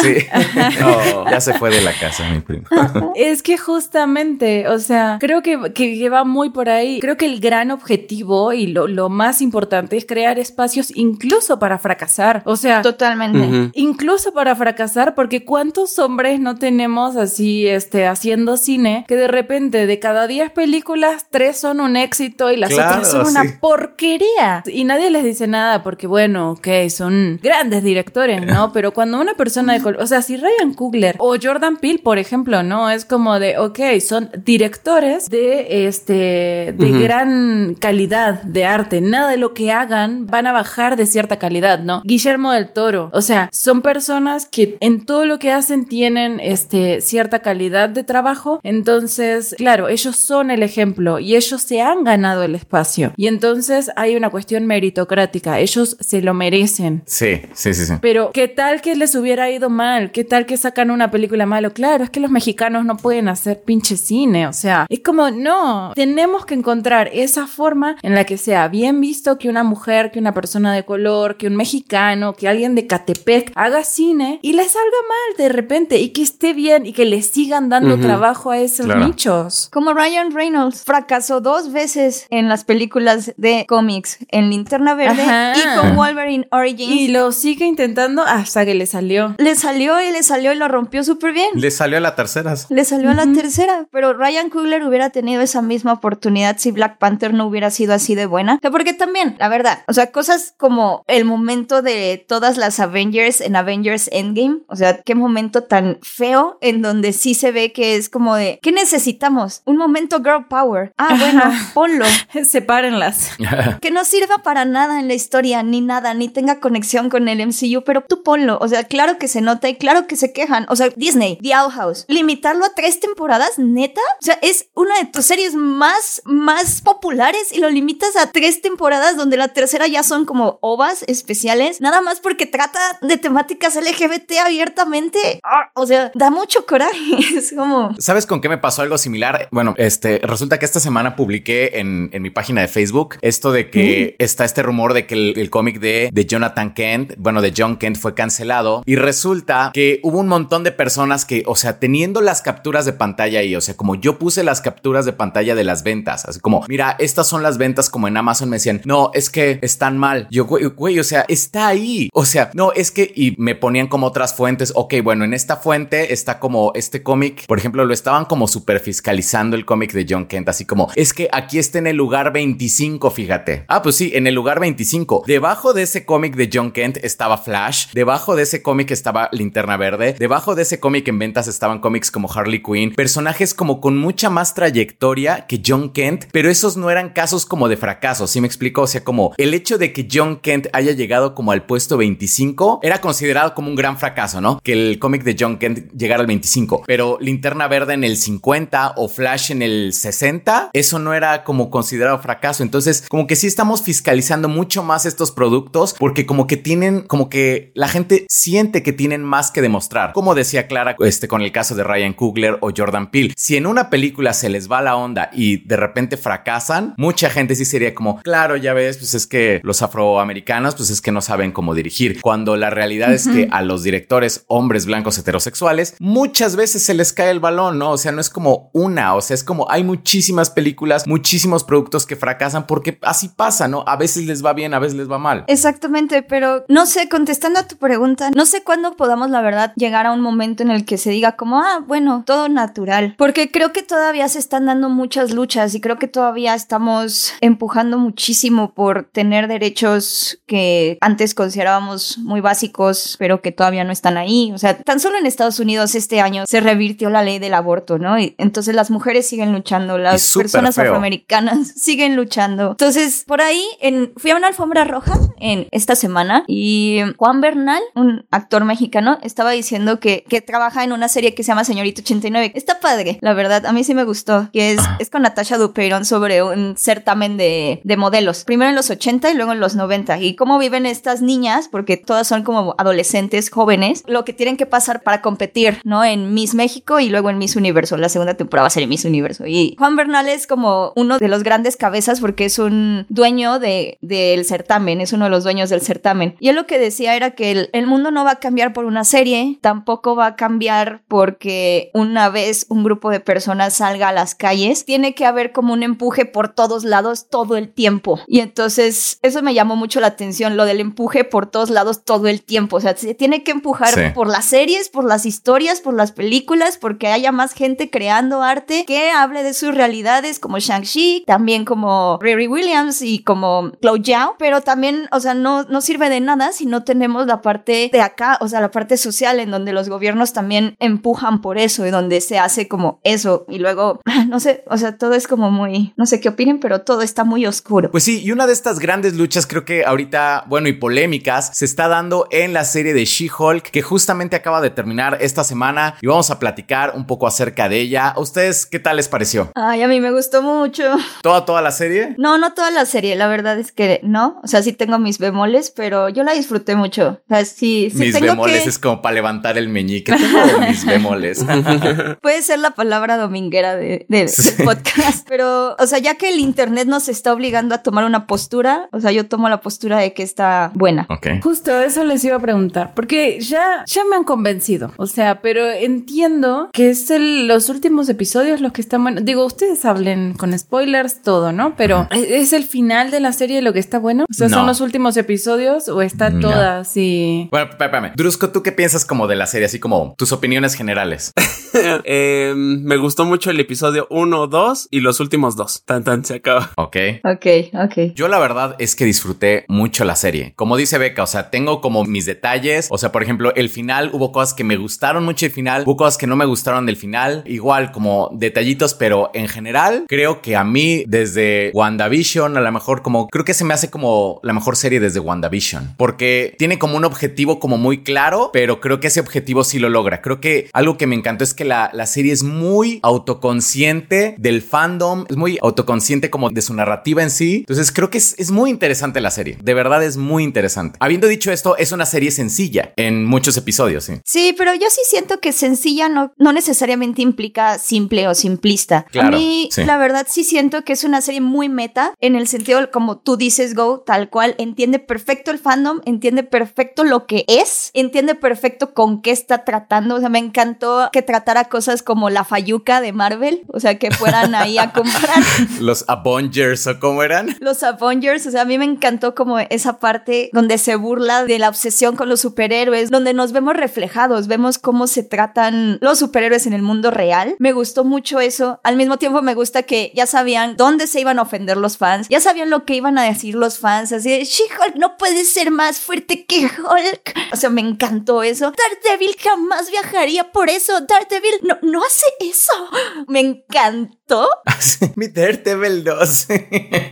Sí. No, ya se fue de la casa mi primo. es que justamente, o sea, creo que, que, va muy por ahí. Creo que el gran objetivo y lo, lo, más importante es crear espacios incluso para fracasar. O sea, totalmente. Uh -huh. Incluso para fracasar, porque cuántos hombres no tenemos así, este, haciendo cine, que de repente de cada 10 películas, 3 son un éxito y las claro, otras son una porquería. Y nadie les dice nada porque, bueno, ok, son grandes directores, ¿no? Pero cuando una persona de o sea, si Ryan Coogler o Jordan Peele, por ejemplo, ¿no? Es como de, ok, son directores de, este, de uh -huh. gran calidad de arte. Nada de lo que hagan van a bajar de cierta calidad, ¿no? Guillermo del Toro, o sea, son personas que en todo lo que hacen tienen, este, cierta calidad de trabajo. Entonces, claro, ellos son el ejemplo y ellos se han ganado el espacio. Y entonces hay una cuestión meritocrática. Ellos se lo merecen. Sí, sí, sí, sí. Pero, ¿qué tal que les hubiera ido mal? ¿Qué tal que sacan una película malo? Claro, es que los mexicanos no pueden hacer pinche cine. O sea, es como, no, tenemos que encontrar esa forma en la que sea bien visto que una mujer, que una persona de color, que un mexicano, que alguien de Catepec haga cine y le salga mal de repente y que esté bien y que le sigan dando uh -huh. trabajo a esos claro. nichos. Como Ryan Reynolds fracasó dos veces en las películas de cómics, en Linterna Verde Ajá. Y con Wolverine Origins. Y lo sigue intentando hasta que le salió. Le salió y le salió y lo rompió súper bien. Le salió a la tercera. Le salió uh -huh. a la tercera, pero Ryan Coogler hubiera tenido esa misma oportunidad si Black Panther no hubiera sido así de buena. Porque también, la verdad, o sea, cosas como el momento de todas las Avengers en Avengers Endgame, o sea, qué momento tan feo en donde sí se ve que es como de, ¿qué necesitamos? Un momento girl power. Ah, bueno, ponlo. Sepárenlas. que no sirva para nada en la historia, ni nada, ni tenga conexión con el MCU, pero tú ponlo. O sea, claro que se nota y claro que se quejan. O sea, Disney, The Owl House, limitarlo a tres temporadas, neta. O sea, es una de tus series más, más populares y lo limitas a tres temporadas donde la tercera ya son como ovas especiales, nada más porque trata de temáticas LGBT abiertamente. Ah, o sea, da mucho coraje. Es como. ¿Sabes con qué me pasó algo similar? Bueno, este resulta que esta semana publiqué en, en mi página de Facebook esto de que mm. está este rumor de que el, el cómic de, de Jonathan Kent, bueno, de John Kent fue cancelado y resulta que hubo un montón de personas que, o sea, teniendo las capturas de pantalla ahí, o sea, como yo puse las capturas de pantalla de las ventas, así como, mira, estas son las ventas como en Amazon me decían, no, es que están mal. Yo, güey, güey, o sea, está ahí. O sea, no, es que, y me ponían como otras fuentes, ok, bueno, en esta fuente está como este cómic, por ejemplo, lo estaban como super fiscalizando el cómic de John Kent, así como, es que aquí está en el lugar 25, fíjate. Ah, pues sí, en el lugar 25. Debajo de ese cómic de John Kent estaba Flash, debajo de ese cómic estaba Linterna Verde, debajo de ese cómic en ventas estaban cómics como Harley Quinn, personajes como con mucha más trayectoria que John Kent, pero esos no eran casos como de fracaso, ¿sí me explico? O sea, como el hecho de que John Kent haya llegado como al puesto 25 era considerado como un gran fracaso, ¿no? Que el cómic de John Kent llegara al 25, pero Linterna Verde en el 50 o Flash en el 60, eso no era como considerado fracaso. Entonces, como que sí estamos fiscalizando mucho más estos productos porque como que tienen, como que la gente siente que tienen más que demostrar. Como decía Clara, este, con el caso de Ryan Coogler o Jordan Peele, si en una película se les va la onda y de repente fracasan, mucha gente sí sería como, claro, ya ves, pues es que los afroamericanos, pues es que no saben cómo dirigir. Cuando la realidad es que a los directores hombres blancos heterosexuales, muchas veces se les cae el balón, ¿no? O sea, no es como una, o sea, es como hay muchísimas películas, muchísimos productos que fracasan porque así pasa, ¿no? A veces les va bien, a veces les va mal. Exactamente, pero no sé, contestando a tu pregunta, no sé cuándo podamos, la verdad, llegar a un momento en el que se diga como, ah, bueno, todo natural, porque creo que todavía se están dando muchas luchas y creo que todavía estamos empujando muchísimo por tener derechos que antes considerábamos muy básicos, pero que todavía no están ahí. O sea, tan solo en Estados Unidos este año se revirtió la ley del aborto, ¿no? Y entonces las mujeres siguen luchando, las personas afroamericanas siguen luchando. Entonces, por ahí en, fui a una alfombra roja en esta semana y Juan Bernal, un actor mexicano, estaba diciendo que, que trabaja en una serie que se llama Señorita 89. Está padre, la verdad, a mí sí me gustó, que es, es con Natasha Dupeyron sobre un certamen de, de modelos, primero en los 80 y luego en los 90, y cómo viven estas niñas, porque todas son como adolescentes jóvenes, lo que tienen que pasar para competir, ¿no? En Miss México y luego en Miss Universo. La segunda temporada va a ser en Miss Universo. Y Juan Bernal es como uno de los grandes cabezas porque es un dueño de, del certamen, es uno de los dueños del certamen. Y él lo que decía era que el, el mundo no va a cambiar por una serie, tampoco va a cambiar porque una vez un grupo de personas salga a las calles, tiene que haber como un empuje por todos lados todo el tiempo. Y entonces eso me llamó mucho la atención, lo del empuje por todos lados todo el tiempo. O sea, se tiene que empujar Sí. por las series, por las historias, por las películas, porque haya más gente creando arte que hable de sus realidades, como Shang-Chi, también como Riri Williams y como Chloe Zhao. Pero también, o sea, no, no sirve de nada si no tenemos la parte de acá, o sea, la parte social en donde los gobiernos también empujan por eso y donde se hace como eso. Y luego, no sé, o sea, todo es como muy, no sé qué opinen, pero todo está muy oscuro. Pues sí, y una de estas grandes luchas creo que ahorita, bueno, y polémicas, se está dando en la serie de She-Hulk, que justamente acaba de terminar esta semana y vamos a platicar un poco acerca de ella. ¿A ustedes qué tal les pareció? Ay, a mí me gustó mucho. ¿Toda, toda la serie? No, no toda la serie, la verdad es que no. O sea, sí tengo mis bemoles, pero yo la disfruté mucho. O sea, sí, sí mis tengo bemoles que... es como para levantar el meñique. Tengo mis bemoles. Puede ser la palabra dominguera de, de- del podcast. Pero, o sea, ya que el internet nos está obligando a tomar una postura, o sea, yo tomo la postura de que está buena. ok. Justo eso les iba a preguntar, porque ya, ya me han convencido, o sea, pero entiendo que es el- los últimos episodios los que están buenos. Digo, ustedes hablen con spoilers, todo, ¿no? Pero ¿es- ¿es el final de la serie lo que está bueno? O sea, No. ¿son los últimos episodios o está No. toda así? Bueno, espérame. Drusco, ¿tú qué piensas como de la serie? Así como tus opiniones generales. Eh, me gustó mucho el episodio 1, 2 y los últimos dos. Tan tan se acaba. Ok. Ok, ok. Yo la verdad es que disfruté mucho la serie. Como dice Beca, o sea, tengo como mis detalles. O sea, por ejemplo, el final, hubo cosas que me gustaron mucho el final, hubo cosas que no me gustaron del final. Igual como detallitos, pero en general creo que a mí desde WandaVision, a lo mejor como, creo que se me hace como la mejor serie desde WandaVision. Porque tiene como un objetivo como muy claro, pero creo que ese objetivo sí lo logra. Creo que algo que me encantó es que la, la serie es muy autoconsciente del fandom, es muy autoconsciente como de su narrativa en sí. Entonces creo que es, es muy interesante la serie. De verdad es muy interesante. Habiendo dicho esto, es una serie sencilla en muchos episodios, sí. Sí, pero yo sí siento que sencilla no, no necesariamente implica simple o simplista. Claro, a mí, sí. la verdad, sí siento que es una serie muy meta, en el sentido, como tú dices, Go, tal cual, entiende perfecto el fandom, entiende perfecto lo que es, entiende perfecto con qué está tratando. O sea, me encantó que tratara cosas como la Fayuca de Marvel, o sea, que fueran ahí a comprar. Los Avengers o cómo eran. Los Avengers, o sea, a mí me encantó como esa parte donde se burla de la obsesión con los superhéroes, donde nos vemos reflejados, vemos cómo se tratan los superhéroes en el mundo real. Me gustó mucho eso. Al mismo tiempo me gusta que ya sabían dónde se iban a ofender los fans, ya sabían lo que iban a decir los fans, así de She-Hulk no puede ser más fuerte que Hulk. O sea, me encantó eso. Daredevil jamás viajaría por eso. Daredevil no, no hace eso. Me encantó. Mi Daredevil 2.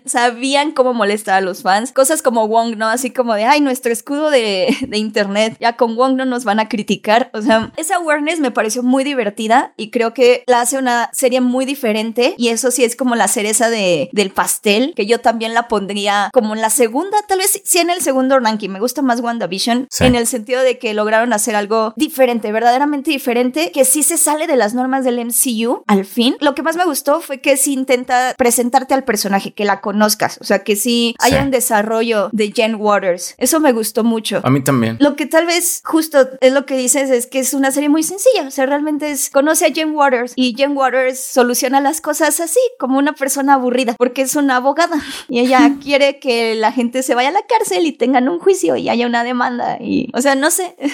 Sabían cómo molestar a los fans. Cosas como Wong, ¿no? Así como de, ay, nuestro escudo de, de internet. Ya con Wong no nos van a criticar. O sea, esa awareness me pareció muy divertida y creo que la hace una serie muy diferente. Y eso sí es como la cereza de, del pastel, que yo también la pondría como en la segunda, tal vez sí en el segundo ranking. Me gusta más WandaVision Sí. en el sentido de que lograron hacer algo diferente, verdaderamente diferente, que sí se sale de las normas del MCU al fin. Lo que más me gustó fue que sí intenta presentarte al personaje, que la conozcas, o sea, que sí haya Sí. un desarrollo de Jen Waters. Eso me gustó mucho. A mí también. Lo que tal vez justo es lo que dices es que es una serie muy sencilla, o sea, realmente es conoce a Jen Waters y Jen Waters soluciona las cosas así, como una persona aburrida, porque es una abogada y ella quiere que la gente se vaya a la cárcel y tengan un juicio y haya una demanda y, o sea, no sé.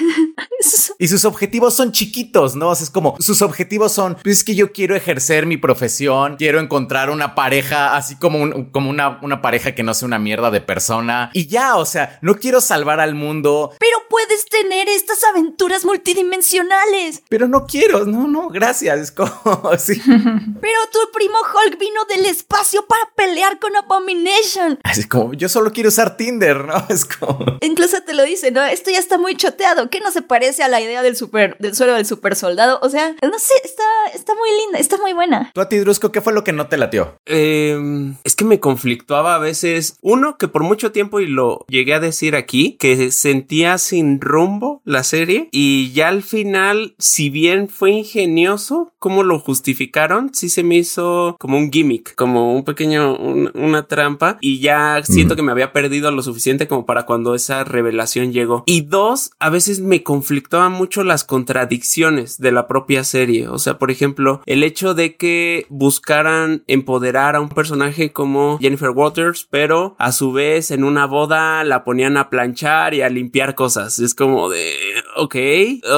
Y sus objetivos son chiquitos, ¿no? O sea, es como, sus objetivos son, pues es que yo quiero ejercer mi profesión, quiero encontrar una pareja, así como, un- como una, una pareja que no sea una mierda de persona. Y ya, o sea, no quiero salvar al mundo, Pero puedes tener estas aventuras multidimensionales. pero no quiero, no, no, gracias. Es como, sí. Pero tu primo Hulk vino del espacio para pelear con Abomination. Así como, yo solo quiero usar Tinder, ¿no? Es como... Incluso te lo dice, ¿no? Esto ya está muy choteado. ¿Qué no se parece a la idea del super, del suelo del super soldado? O sea, no sé, está, está muy linda, está muy buena. Tú a ti, Drusco, ¿qué fue lo que no te latió? Eh, es que me conflictuaba a veces. Uno, que por mucho tiempo, y lo llegué a decir aquí, que sentía sin rumbo la serie. Y ya al final, si bien fue ingenioso, como lo justificaron, sí se me hizo como un gimmick, como un pequeño, un- una trampa. Y ya siento que me había perdido lo suficiente como para cuando esa revelación llegó. Y dos, a veces me conflictaban mucho las contradicciones de la propia serie. O sea, por ejemplo, el hecho de que buscaran empoderar a un personaje como Jennifer Waters, pero a su vez en una boda la ponían a planchar y a limpiar cosas. Es como de, ok.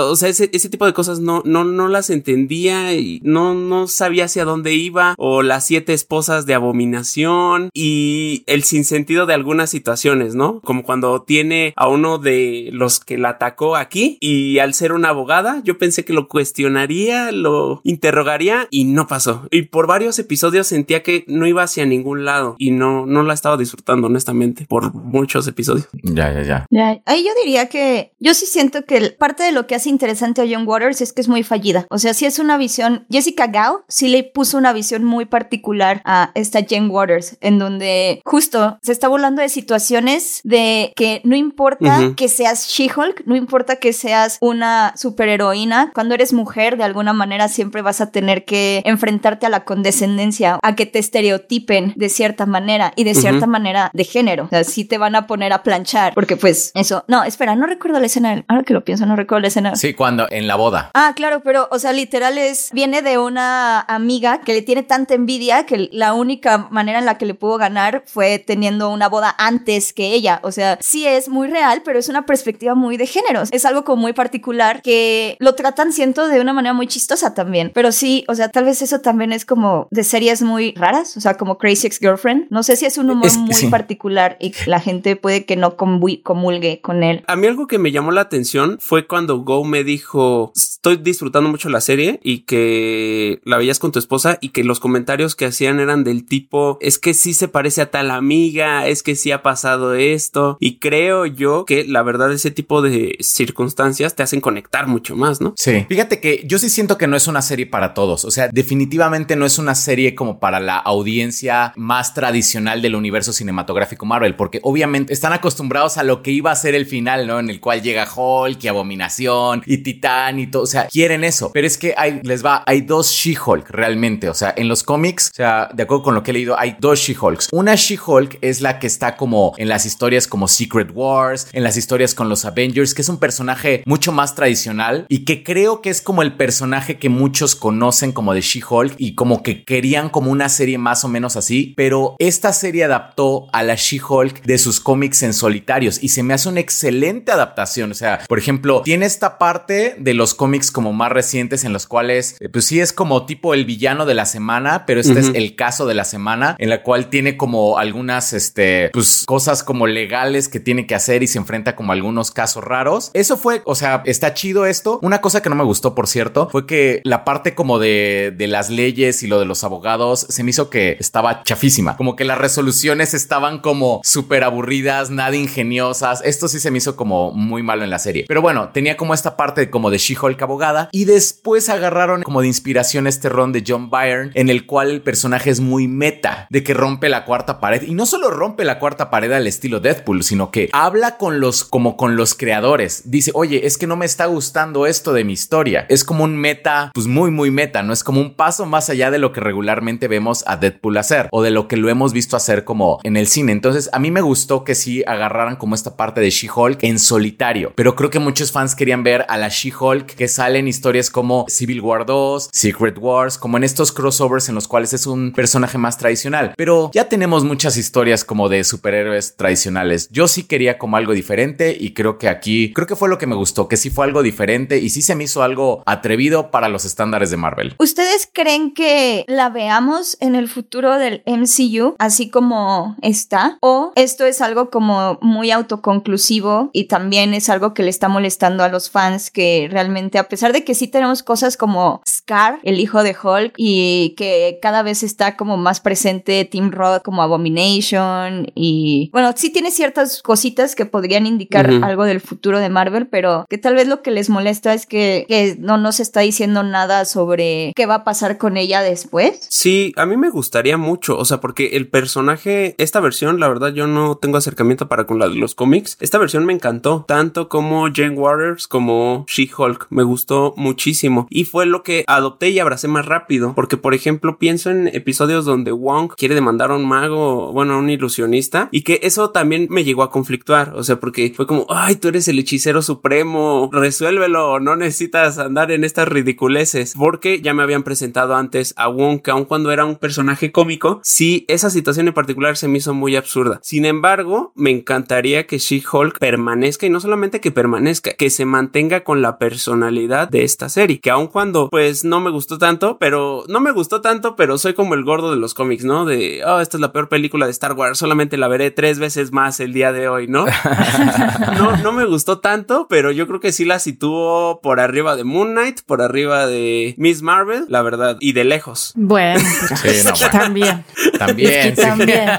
O sea, ese, ese tipo de cosas no, no, no las entendía y no, no sabía hacia dónde iba. O las siete esposas de abominación y el sinsentido de algunas situaciones, ¿no? Como cuando tiene a uno de los que la atacó aquí y al ser una abogada, yo pensé que lo cuestionaría, lo interrogaría y no pasó. Y por varios episodios sentía que no iba hacia ningún lado y no, no la estaba disfrutando, honestamente, por muchos episodios. Ya, ya, ya. Ya, Ahí yo diría que yo sí siento que el- parte de lo que hace interesante a John Waters es que es muy fallida. O sea, sí es una visión. Jessica Gao sí le puso una visión muy particular a esta Jen Waters, en donde justo se está burlando de situaciones de que no importa que seas She-Hulk, no importa que seas una superheroína, cuando eres mujer, de alguna manera siempre vas a tener que enfrentarte a la condescendencia, a que te estereotipen de cierta manera y de cierta manera de género. O sea, sí te van a poner a planchar, porque pues eso. No, espera, no recuerdo la escena. Ahora que lo pienso, no recuerdo la escena. Sí, cuando en la boda. Ah, claro, pero, o sea, literal es, viene de una amiga que le tiene tanta envidia que la única manera en la que le pudo ganar fue teniendo una boda antes que ella. O sea, sí es muy real, pero es una perspectiva muy de géneros. Es algo como muy particular que lo tratan, siento, de una manera muy chistosa también. Pero sí, o sea, tal vez eso también es como de series muy raras, o sea, como Crazy Ex-Girlfriend. No sé si es un humor Es- muy sí. particular y la gente puede que no comulgue con él. A mí algo que me llamó la atención fue cuando Go me dijo, estoy disfrutando mucho la serie y que la veías con tu esposa y que los comentarios que hacían eran del tipo, es que sí se parece a tal amiga, es que sí ha pasado esto y creo yo que la verdad ese tipo de circunstancias te hacen conectar mucho más, ¿no? Sí. Fíjate que yo sí siento que no es una serie para todos. O sea, definitivamente no es una serie como para la audiencia más tradicional del universo cinematográfico Marvel, porque obviamente están acostumbrados a lo que iba a ser el final, ¿no? En el cual llega Hulk Abominación y Titán y todo, o sea, quieren eso, pero es que hay, les va, hay dos She-Hulk realmente, o sea, en los cómics, o sea, de acuerdo con lo que he leído, hay dos She-Hulks. Una She-Hulk es la que está como en las historias como Secret Wars, en las historias con los Avengers, que es un personaje mucho más tradicional y que creo que es como el personaje que muchos conocen como de She-Hulk y como que querían como una serie más o menos así, pero esta serie adaptó a la She-Hulk de sus cómics en solitarios y se me hace una excelente adaptación. O sea, por ejemplo, tiene esta parte de los cómics como más recientes en los cuales, eh, pues sí es como tipo el villano de la semana, pero este es el caso de la semana en la cual tiene como algunas, este, pues cosas como legales que tiene que hacer y se enfrenta como a algunos casos raros. Eso fue, o sea, está chido esto. Una cosa que no me gustó, por cierto, fue que la parte como de, de las leyes y lo de los abogados se me hizo que estaba chafísima. Como que las resoluciones estaban como súper aburridas, nada ingeniosas. Esto sí se me hizo como muy malo en la serie. Pero bueno, tenía como esta parte como de She-Hulk abogada y después agarraron como de inspiración este ron de John Byrne en el cual el personaje es muy meta, de que rompe la cuarta pared y no solo rompe la cuarta pared al estilo Deadpool, sino que habla con los como con los creadores. Dice, "Oye, es que no me está gustando esto de mi historia." Es como un meta, pues muy muy meta, no es como un paso más allá de lo que regularmente vemos a Deadpool hacer o de lo que lo hemos visto hacer como en el cine. Entonces, a mí me gustó que sí agarraran como esta parte de She-Hulk en solitario, pero creo que muchos fans querían ver a la She-Hulk que sale en historias como Civil War 2, Secret Wars, como en estos crossovers en los cuales es un personaje más tradicional. Pero ya tenemos muchas historias como de superhéroes tradicionales. Yo sí quería como algo diferente y creo que aquí, creo que fue lo que me gustó, que sí fue algo diferente y sí se me hizo algo atrevido para los estándares de Marvel. ¿Ustedes creen que la veamos en el futuro del MCU así como está? ¿O esto es algo como muy autoconclusivo y también es algo que le está molestando a los fans que realmente, a pesar de que sí tenemos cosas como Scar, el hijo de Hulk, y que cada vez está como más presente Tim Roth como Abomination y bueno, sí tiene ciertas cositas que podrían indicar algo del futuro de Marvel, pero que tal vez lo que les molesta es que, que no nos está diciendo nada sobre qué va a pasar con ella después. Sí, a mí me gustaría mucho, o sea, porque el personaje, esta versión, la verdad yo no tengo acercamiento para con la de los cómics, esta versión me encantó, tanto como Jane Waters como She-Hulk, me gustó muchísimo. Y fue lo que adopté y abracé más rápido, porque por ejemplo pienso en episodios donde Wong quiere demandar a un mago, bueno, a un ilusionista, y que eso también me llegó a conflictuar, o sea, porque fue como, ay, tú eres el hechicero supremo, resuélvelo, no necesitas andar en estas ridiculeces, porque ya me habían presentado antes a Wong, que aun cuando era un personaje cómico, sí, esa situación en particular se me hizo muy absurda. Sin embargo, me encantaría que She-Hulk permanezca y no solamente que permanezca, que se mantenga con la personalidad de esta serie, que aun cuando pues no me gustó tanto, pero no me gustó tanto, pero soy como el gordo de los cómics, ¿no? De, oh, esta es la peor película de Star Wars, solamente la veré tres veces más el día de hoy, ¿no? no, no me gustó tanto, pero yo creo que sí la sitúo por arriba de Moon Knight, por arriba de Miss Marvel, la verdad, y de lejos. Bueno, sí, no, bueno. también. También. Sí. También.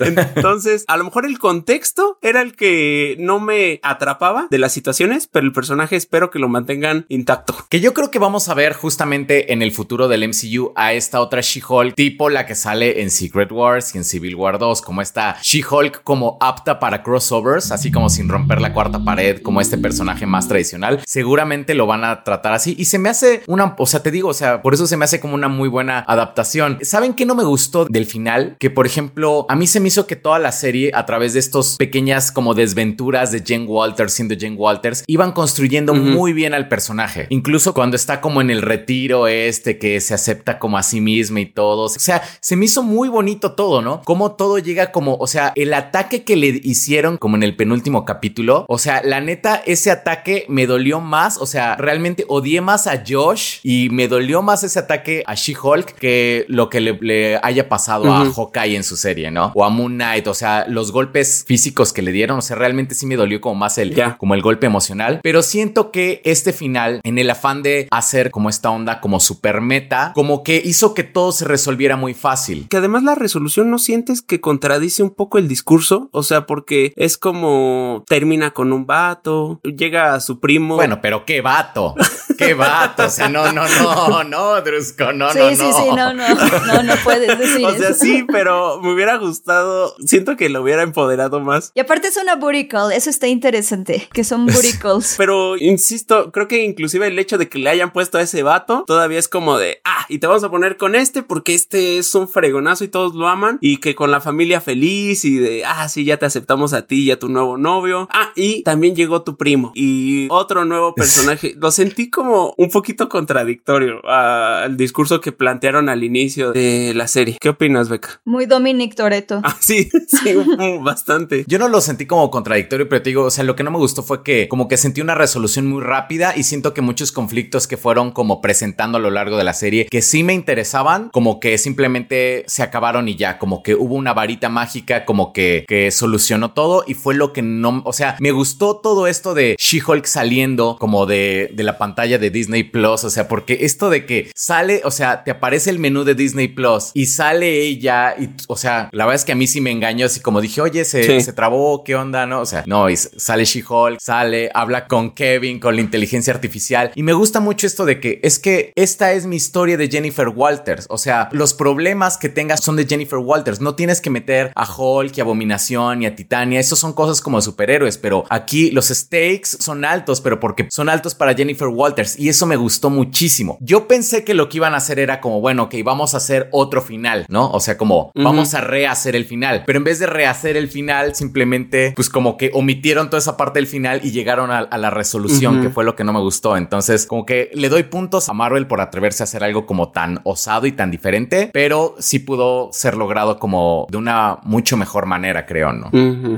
Entonces, a lo mejor el contexto era el que no me atrapaba de las situaciones, pero el personaje espero que lo mantengan intacto. Que yo creo que vamos a ver justamente en el futuro del MCU a esta otra She-Hulk, tipo la que sale en Secret Wars y en Civil War 2, como esta She-Hulk como apta para crossovers, así como sin romper la cuarta pared, como este personaje más tradicional. Seguramente lo van a tratar así y se me hace una, o sea, te digo, o sea, por eso se me hace como una muy buena adaptación. ¿Saben qué no me gustó del final? Que por ejemplo, a mí se me hizo que toda la serie, a través de estos pequeñas como desventuras de Jen Walters siendo Jen Walters, iban construyendo uh -huh. muy bien al personaje. Incluso cuando está como en el retiro este que se acepta como a sí misma y todo. O sea, se me hizo muy bonito todo, ¿no? Como todo llega como, o sea, el ataque que le hicieron como en el penúltimo capítulo. O sea, la neta, ese ataque me dolió más. O sea, realmente odié más a Josh y me dolió más ese ataque a She-Hulk que lo que le, le haya pasado uh -huh. a Hawkeye en su serie, ¿no? O a Moon Knight. O sea, los golpes físicos que le dieron. O sea, realmente sí me dolió como más el, como el golpe emocional. Pero siento que este final, en el afán de hacer como esta onda como super meta, como que hizo que todo se resolviera muy fácil. Que además la resolución no sientes que contradice un poco el discurso, o sea, porque es como termina con un vato, llega a su primo. Bueno, pero qué vato. qué vato, o sea, no, no, no, no, Drusco, no, sí, no, sí, no. Sí, no, no, no, no puedes decir O sea, eso. sí, pero me hubiera gustado, siento que lo hubiera empoderado más. Y aparte es una booty call, eso está interesante, que son booty calls. Pero insisto, creo que inclusive el hecho de que le hayan puesto a ese vato todavía es como de, ah, y te vamos a poner con este porque este es un fregonazo y todos lo aman y que con la familia feliz y de, ah, sí, ya te aceptamos a ti y a tu nuevo novio. Ah, y también llegó tu primo y otro nuevo personaje. lo sentí como un poquito contradictorio al discurso que plantearon al inicio de la serie. ¿Qué opinas, Beca? Muy Dominic Toretto. Ah, sí, sí, mm, bastante. Yo no lo sentí como contradictorio, pero te digo, o sea, lo que no me gustó fue que como que sentí una resolución muy rápida y siento que muchos conflictos que fueron como presentando a lo largo de la serie, que sí me interesaban, como que simplemente se acabaron y ya, como que hubo una varita mágica, como que, que solucionó todo y fue lo que no, o sea, me gustó todo esto de She-Hulk saliendo como de, de la pantalla de Disney Plus, o sea, porque esto de que sale, o sea, te aparece el menú de Disney Plus y sale ella y, o sea, la verdad es que a mí sí me engañó, así como dije, oye, se, Sí. se trabó, ¿qué onda? No, o sea, no, y sale She-Hulk, sale, habla con Kevin, con la inteligencia artificial. Y me gusta mucho esto de que es que esta es mi historia de Jennifer Walters. O sea, los problemas que tengas son de Jennifer Walters. No tienes que meter a Hulk y Abominación y a Titania. Esos son cosas como superhéroes, pero aquí los stakes son altos, pero porque son altos para Jennifer Walters. Y eso me gustó muchísimo. Yo pensé que lo que iban a hacer era como, bueno, ok, vamos a hacer otro final, ¿no? O sea, como vamos a rehacer el final. Pero en vez de rehacer el final, simplemente, pues como que omitieron toda esa parte del final y llegaron a, a la resolución, que fue lo que no me gustó. Entonces, como que le doy puntos a Marvel por atreverse a hacer algo como tan osado y tan diferente, pero sí pudo ser logrado como de una mucho mejor manera, creo, ¿no?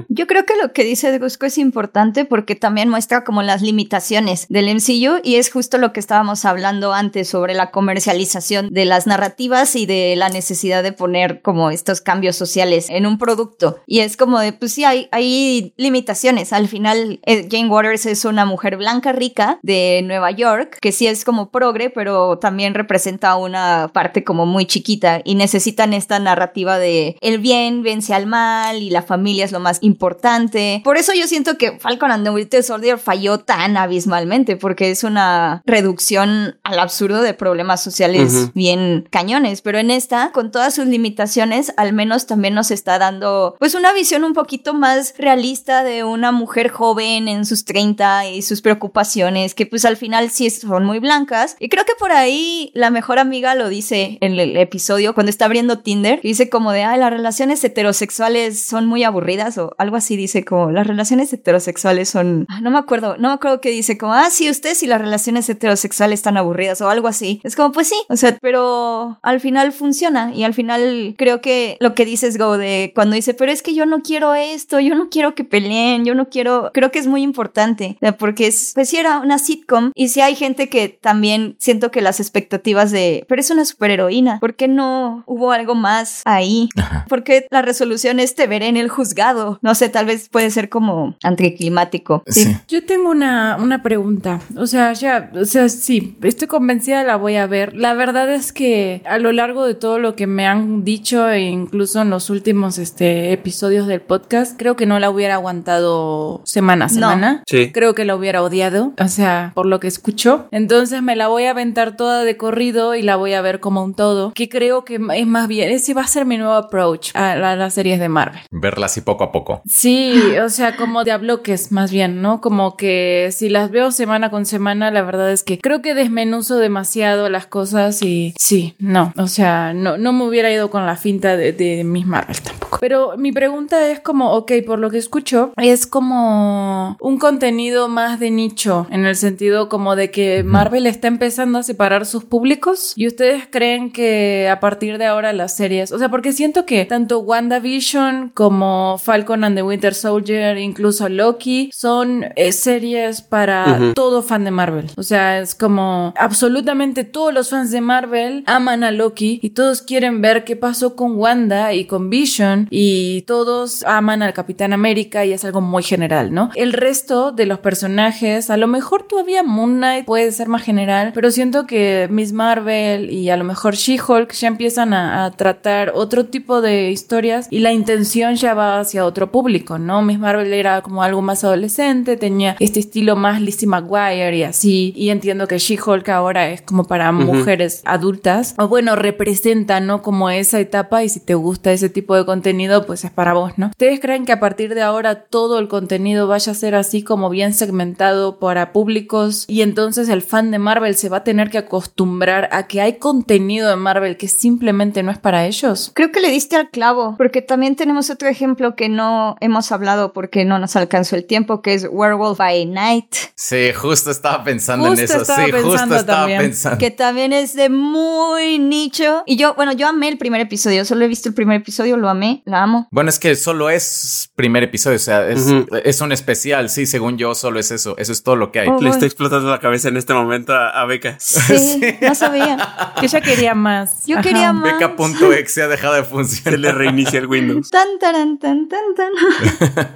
Yo creo que lo que dice Gusco es importante porque también muestra como las limitaciones del MCU y es justo lo que estábamos hablando antes sobre la comercialización de las narrativas y de la necesidad de poner como estos cambios sociales en un producto. Y es como de, pues sí, hay, hay limitaciones. Al final, eh, Jane Waters es una mujer blanca rica de Nueva York, que sí es como progre, pero también representa una parte como muy chiquita y necesitan esta narrativa de el bien vence al mal y la familia es lo más importante. Por eso yo siento que Falcon and the Winter Soldier falló tan abismalmente, porque es una reducción al absurdo de problemas sociales bien cañones. Pero en esta, con todas sus limitaciones, al menos también nos está dando pues una visión un poquito más realista de una mujer joven en sus 30 y sus preocupaciones, que pues al final sí son muy blancas. Y creo que por ahí la mejor amiga lo dice en el episodio cuando está abriendo Tinder, que dice como de, ay, las relaciones heterosexuales son muy aburridas o algo así dice como las relaciones heterosexuales son, ah, no me acuerdo, no me acuerdo qué dice como, ah, sí, usted sí las relaciones heterosexuales están aburridas o algo así. Es como, pues sí, o sea, pero al final funciona y al final creo que lo que dices, Go, de cuando dice, pero es que yo no quiero esto, yo no quiero que peleen, yo no quiero, creo que es muy importante, porque es, pues sí era una sitcom y si hay gente que también siento que las expectativas de, pero es una superheroína, ¿por qué no hubo algo más ahí? Porque la resolución es te veré en el juzgado, no sé, tal vez puede ser como anticlimático. Sí. Yo tengo una, una pregunta. O sea, ya, o sea, sí, estoy convencida, la voy a ver. La verdad es que a lo largo de todo lo que me han dicho, e incluso en los últimos este, episodios del podcast, creo que no la hubiera aguantado semana a No. semana. Sí. Creo que la hubiera odiado, o sea, por lo que escucho. Entonces me la voy a aventar toda de corrido y la voy a ver como un todo. Que creo que es más bien, ese va a ser mi nuevo approach a, la- las series de Marvel. Verla así poco a poco. Sí, o sea, como de a bloques más bien, ¿no? Como que si las veo semana con semana, la verdad es que creo que desmenuzo demasiado las cosas y sí, no, o sea, no, no me hubiera ido con la finta de, de Miss Marvel tampoco. Pero mi pregunta es como, ok, por lo que escucho, es como un contenido más de nicho, en el sentido como de que Marvel está empezando a separar sus públicos y ustedes creen que a partir de ahora las series, o sea, porque siento que tanto WandaVision como Falcon and the Winter Soldier, incluso Loki, son eh, series para Ujú. todo fan de Marvel. O sea, es como absolutamente todos los fans de Marvel aman a Loki y todos quieren ver qué pasó con Wanda y con Vision y todos aman al Capitán América y es algo muy general, ¿no? El resto de los personajes, a lo mejor todavía Moon Knight puede ser más general, pero siento que Miss Marvel y a lo mejor She-Hulk ya empiezan a, a tratar otro tipo de historias y la intención ya va hacia otro público, ¿no? Miss Marvel era como algo más adolescente, tenía este estilo más Lizzie McGuire y así, y entiendo que She-Hulk ahora es como para mujeres adultas, o bueno, representa, ¿no? Como esa etapa y si te gusta ese tipo de contenido, pues es para vos, ¿no? ¿Ustedes creen que a partir de ahora todo el contenido vaya a ser así como bien segmentado para públicos y entonces el fan de Marvel se va a tener que acostumbrar a que hay contenido de Marvel que simplemente no es para ellos? Creo que le diste al clavo, porque también tenemos otro ejemplo que no hemos hablado porque no nos alcanzó el tiempo, que es Werewolf by Night. Sí, justo estaba pensando Justo en eso. estaba Sí, justo pensando estaba también. pensando. Que también es de muy nicho. Y yo, bueno, yo amé el primer episodio. Solo he visto el primer episodio, lo amé, la amo. Bueno, es que solo es primer episodio, o sea, es, Ujú. es un especial, sí, según yo, solo es eso. Eso es todo lo que hay. Oh. Le está explotando la cabeza en este momento a, a Beca. Sí, no sabía. Que ella quería más. Yo Ajá. quería más. Beca.exe ha dejado de Se funcionar. le reinicia el Windows. Tan, taran, tan, tan, tan.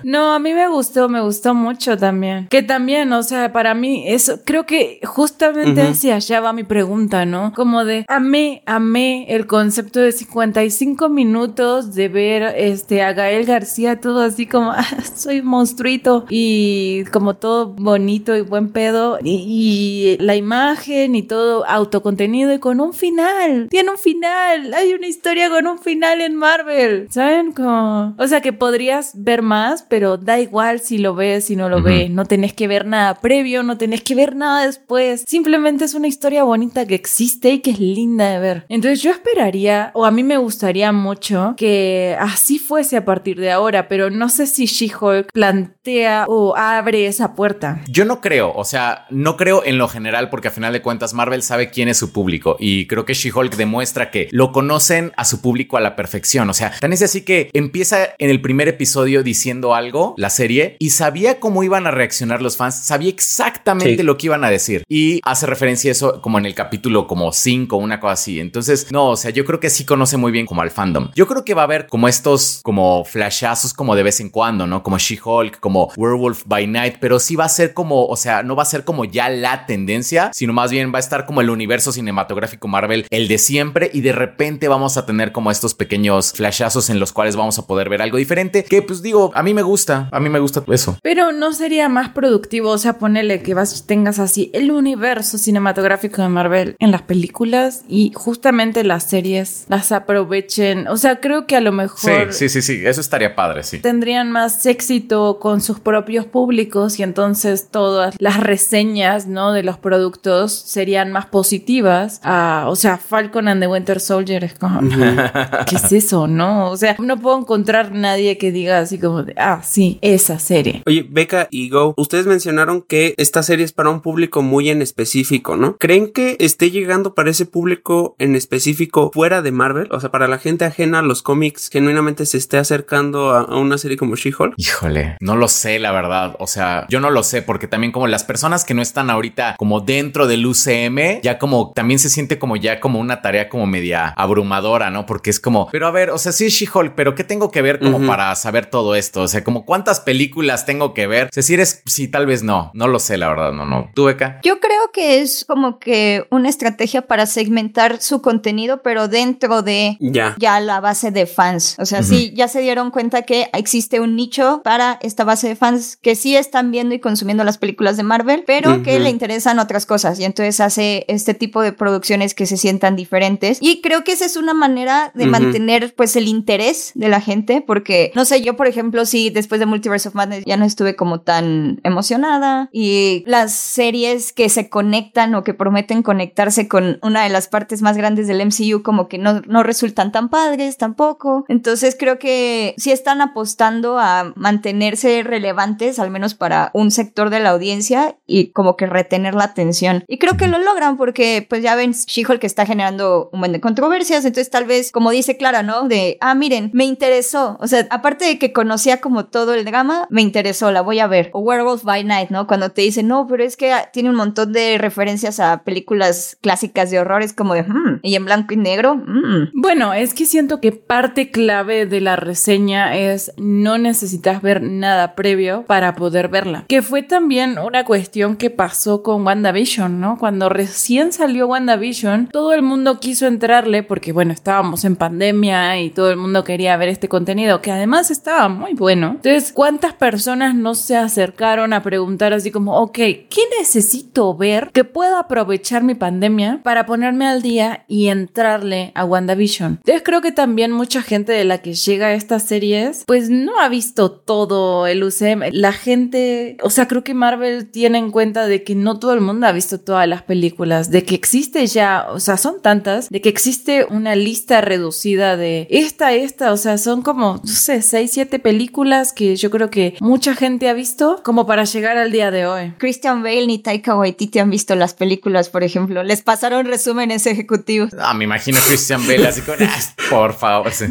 No, a mí me gustó, me gustó mucho también. Que también, o sea, para mí, eso, creo que justamente Ujú. hacia allá va mi pregunta, ¿no? Como de, amé, amé el concepto de 55 minutos de ver este, a Gael García todo así como, "Ah, soy monstruito y como todo bonito y buen pedo y, y la imagen y todo autocontenido y con un final. Tiene un final. Hay una historia con un final en Marvel. ¿Saben? Como, o sea que podrías ver más, pero da igual si lo ves, si no lo ves. No tenés que ver nada previo, no tenés que ver nada después. Simplemente es una historia bonita que existe y que es linda de ver. Entonces yo esperaría, o a mí me gustaría mucho que así fuese a partir de ahora, pero no sé si She-Hulk plantea o abre esa puerta. Yo no creo, o sea, no creo en lo general porque a final de cuentas Marvel sabe quién es su público y creo que She-Hulk demuestra que lo conocen a su público a la perfección, o sea, tan es así que empieza en el primer episodio diciendo algo, la serie, y sabía cómo iban a reaccionar los fans, sabía exactamente Sí. lo que iban a decir y hace referencia a eso como en el capítulo como 5, una cosa así. Entonces, no, o sea, yo creo que sí conoce muy bien como al fandom. Yo creo que va a haber como estos como flashazos como de vez en cuando, ¿no? Como She-Hulk, como Werewolf by Night, pero sí va a ser como, o sea, no va a ser como ya la tendencia, sino más bien va a estar como el universo cinematográfico Marvel, el de siempre, y de repente vamos a tener como estos pequeños flashazos en los cuales vamos a poder ver algo diferente, que pues digo, a mí me gusta, a mí me gusta eso. Pero no sería más productivo, o sea, ponerle que vas, tengas así el universo cinematográfico de Marvel en las películas y justamente las series las aprovechen. O sea, creo que a lo Sí, mejor sí, sí, sí, eso estaría padre, sí. tendrían más éxito con sus propios públicos y entonces todas las reseñas, ¿no? De los productos serían más positivas. Ah, o sea, Falcon and the Winter Soldier es como, ¿qué es eso, no? O sea, no puedo encontrar nadie que diga así como de, ah, sí, esa serie. Oye, Beca y Go, ustedes mencionaron que esta serie es para un público muy en específico, ¿no? ¿Creen que esté llegando para ese público en específico fuera de Marvel? O sea, para la gente ajena a los cómics, genuinamente se esté acercando a, a una serie como She-Hulk. Híjole, no lo sé, la verdad. O sea, yo no lo sé porque también como las personas que no están ahorita como dentro del UCM, ya como también se siente como ya como una tarea como media abrumadora, ¿no? Porque es como, pero a ver, o sea, sí She-Hulk, pero ¿qué tengo que ver como para saber todo esto? O sea, como cuántas películas tengo que ver. O sea, si eres, sí, tal vez no. No lo sé, la verdad, no, no. ¿Tú, Yo creo que es como que una estrategia para segmentar su contenido, pero dentro de Ya. ya la base de fans. O sea, Ujú. sí, ya se dieron cuenta que existe un nicho para esta base de fans que sí están viendo y consumiendo las películas de Marvel, pero que Ujú. le interesan otras cosas. Y entonces hace este tipo de producciones que se sientan diferentes. Y creo que esa es una manera de Ujú. mantener pues el interés de la gente, porque no sé, yo por ejemplo, sí, después de Multiverse of Madness ya no estuve como tan emocionada. Y las series que se conectan o que prometen conectarse con una de las partes más grandes del MCU como que no, no resultan tan padres tampoco. Entonces creo que sí están apostando a mantenerse relevantes, al menos para un sector de la audiencia y como que retener la atención. Y creo que lo logran porque pues ya ven She-Hulk está generando un buen de controversias, entonces tal vez como dice Clara, ¿no? De, ah, miren, me interesó. O sea, aparte de que conocía como todo el drama, me interesó, la voy a ver. O Werewolf by Night, ¿no? Cuando te dicen, no, pero es que tiene un montón de referencias a películas clásicas de horrores como de, "Hmm", y en blanco y negro, "Mm". Bueno, es que siento que parte clave de la reseña es no necesitas ver nada previo para poder verla. Que fue también una cuestión que pasó con WandaVision, ¿no? Cuando recién salió WandaVision, todo el mundo quiso entrarle porque, bueno, estábamos en pandemia y todo el mundo quería ver este contenido, que además estaba muy bueno. Entonces, ¿cuántas personas no se acercaron a preguntar así como, ok, ¿qué necesito ver que pueda aprovechar mi pandemia para ponerme al día y entrarle a WandaVision. Entonces creo que también mucha gente de la que llega a estas series, pues no ha visto todo el UCM. La gente, o sea, creo que Marvel tiene en cuenta de que no todo el mundo ha visto todas las películas, de que existe ya, o sea, son tantas, de que existe una lista reducida de esta, esta, o sea, son como, no sé, 6, 7 películas que yo creo que mucha gente ha visto como para llegar al día de hoy. Christian Bale ni Taika Waititi han visto las películas, por ejemplo. Les pasaron resúmenes ejecutivos. Ah, me imagino Christian Bale así con, "Ah, por favor. sí.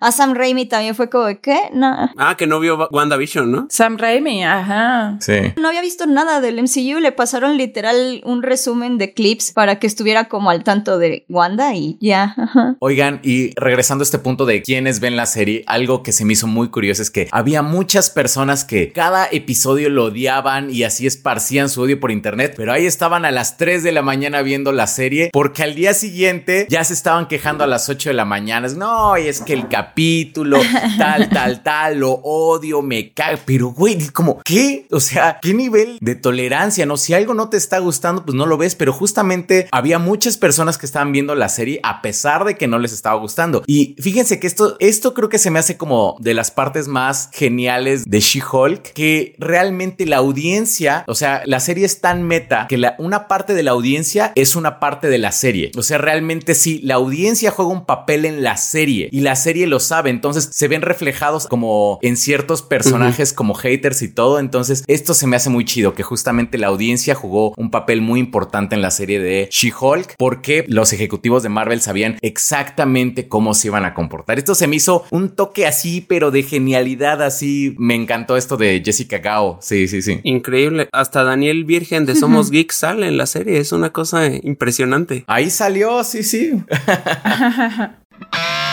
A Sam Raimi también fue como, ¿qué? No. Ah, que no vio WandaVision, ¿no? Sam Raimi, ajá. Sí. No había visto nada del MCU, le pasaron literal un resumen de clips para que estuviera como al tanto de Wanda y ya. ajá. Oigan, y regresando a este punto de quienes ven la serie, algo que se me hizo muy curioso es que había muchas personas que cada episodio lo odiaban y así esparcían su odio por internet, pero ahí estaban a las 3 de la mañana viendo la serie porque al día siguiente ya se estaban quejando a las 8 de la mañana. No, es que el capítulo, tal, tal, tal, lo odio, me cae. Pero, güey, como, ¿qué? O sea, ¿qué nivel de tolerancia? No, si algo no te está gustando, pues no lo ves, pero justamente había muchas personas que estaban viendo la serie a pesar de que no les estaba gustando. Y fíjense que esto, esto creo que se me hace como de las partes más geniales de She-Hulk, que realmente la audiencia, o sea, la serie es tan meta que la, una parte de la audiencia es una parte de la serie. O sea, realmente sí, la audiencia juega un papel en la serie y la serie lo sabe, entonces se ven reflejados como en ciertos personajes como haters y todo, entonces esto se me hace muy chido que justamente la audiencia jugó un papel muy importante en la serie de She-Hulk porque los ejecutivos de Marvel sabían exactamente cómo se iban a comportar. Esto se me hizo un toque así, pero de genialidad así. Me encantó esto de Jessica Gao. Sí, sí, sí. Increíble. Hasta Daniel Virgen de Somos Geeks sale en la serie. Es una cosa impresionante. Ahí salió, sí, sí.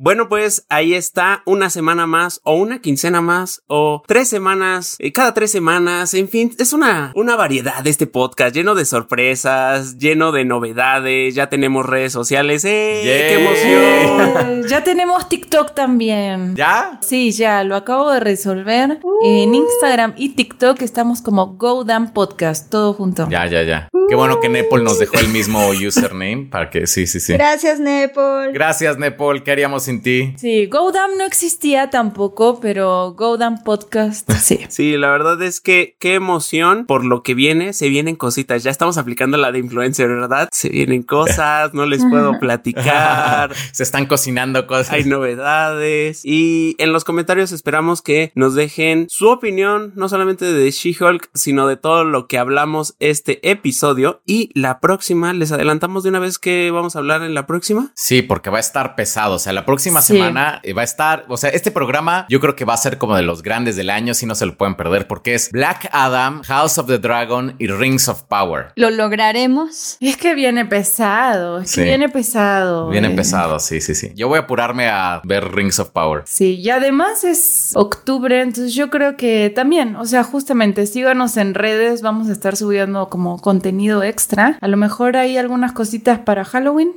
Bueno, pues ahí está una semana más o una quincena más o tres semanas, eh, cada tres semanas, en fin, es una, una variedad de este podcast lleno de sorpresas, lleno de novedades, ya tenemos redes sociales, ¡eh! ¡Qué emoción! Eh, ya tenemos TikTok también. ¿Ya? Sí, ya lo acabo de resolver. En Instagram y TikTok estamos como Go Damn Podcast, todo junto. Ya, ya, ya. Qué bueno que Nepal nos dejó el mismo username para que sí, sí, sí. Gracias, Nepal. Gracias, Nepal. ¿Qué haríamos sin ti? Sí, Go Damn no existía tampoco, pero Go Damn Podcast sí. Sí, la verdad es que qué emoción por lo que viene, se vienen cositas, ya estamos aplicando la de influencer, ¿verdad? Se vienen cosas, no les puedo platicar. Se están cocinando cosas. Hay novedades y en los comentarios esperamos que nos dejen su opinión, no solamente de She-Hulk, sino de todo lo que hablamos este episodio. Y la próxima, les adelantamos de una vez que vamos a hablar en la próxima. Sí, porque va a estar pesado. O sea, la próxima Sí. semana eh, va a estar. O sea, este programa yo creo que va a ser como de los grandes del año, si no se lo pueden perder, porque es Black Adam, House of the Dragon y Rings of Power. ¿Lo lograremos? Es que viene pesado, es que Sí. viene pesado. Bien eh. empezado, sí, sí, sí. Yo voy a apurarme a ver Rings of Power. Sí, y además es octubre, entonces yo creo que también, o sea, justamente síganos en redes, vamos a estar subiendo como contenido extra. A lo mejor hay algunas cositas para Halloween.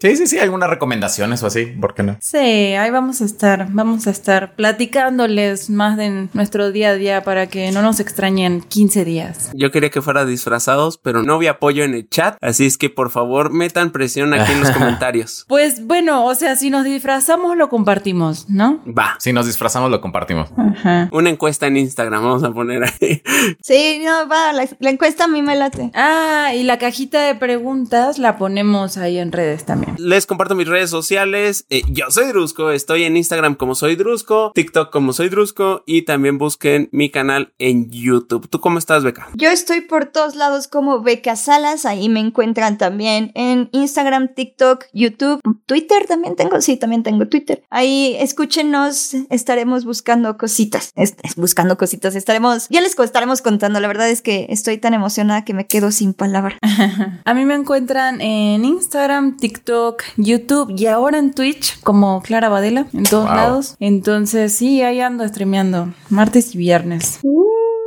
Sí, sí, sí. Algunas recomendaciones o así. ¿Por qué no? Sí, ahí vamos a estar, vamos a estar platicándoles más de nuestro día a día para que no nos extrañen 15 días. Yo quería que fuera disfrazados, pero no vi apoyo en el chat, así es que por favor metan presión aquí en los comentarios. Pues bueno, o sea, si nos disfrazamos lo compartimos, ¿no? Va. Si nos disfrazamos, lo compartimos. Ajá. Una encuesta en Instagram, vamos a poner ahí. Sí, no, va, la, la encuesta a mí me late. Ah, y la cajita de preguntas la ponemos ahí en redes también. Les comparto mis redes sociales. Eh, yo soy Drusco, estoy en Instagram como soy Drusco, TikTok como soy Drusco y también busquen mi canal en YouTube. ¿Tú cómo estás, Beca? Yo estoy por todos lados como Beca Salas, ahí me encuentran también en Instagram, TikTok, YouTube, Twitter también tengo, sí, también tengo Twitter. Ahí escúchenos, estaremos buscando cositas, es- es buscando cositas, estaremos, ya les estaremos contando, la verdad es que estoy tan emocionada que me quedo sin palabras. A mí me encuentran en Instagram, TikTok, YouTube y ahora en Twitch como Clara Badela, en todos Wow. lados. Entonces sí, ahí ando streameando, martes y viernes.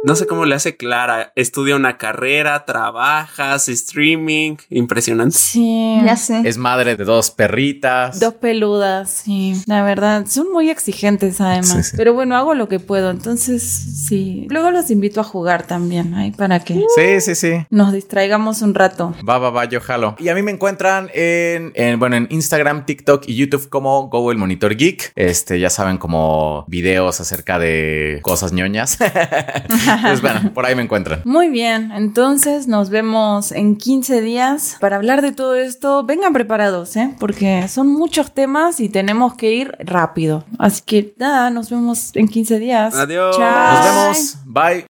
No sé cómo le hace Clara. Estudia una carrera, trabajas, streaming. Impresionante. Sí. Ya sé. Es madre de dos perritas. Dos peludas, sí. La verdad, son muy exigentes además. Sí, sí. Pero bueno, hago lo que puedo. Entonces, sí. Luego los invito a jugar también, ahí para que Sí, sí, sí. nos distraigamos un rato. Va, va, va, yo jalo. Y a mí me encuentran en, en, bueno, en Instagram, TikTok y YouTube como Go el Monitor Geek. Este, ya saben, como videos acerca de cosas ñoñas. pues bueno, por ahí me encuentran. Muy bien, entonces nos vemos en 15 días para hablar de todo esto. Vengan preparados, ¿eh? Porque son muchos temas y tenemos que ir rápido. Así que nada, nos vemos en 15 días. Adiós. Chao. Nos vemos. Bye.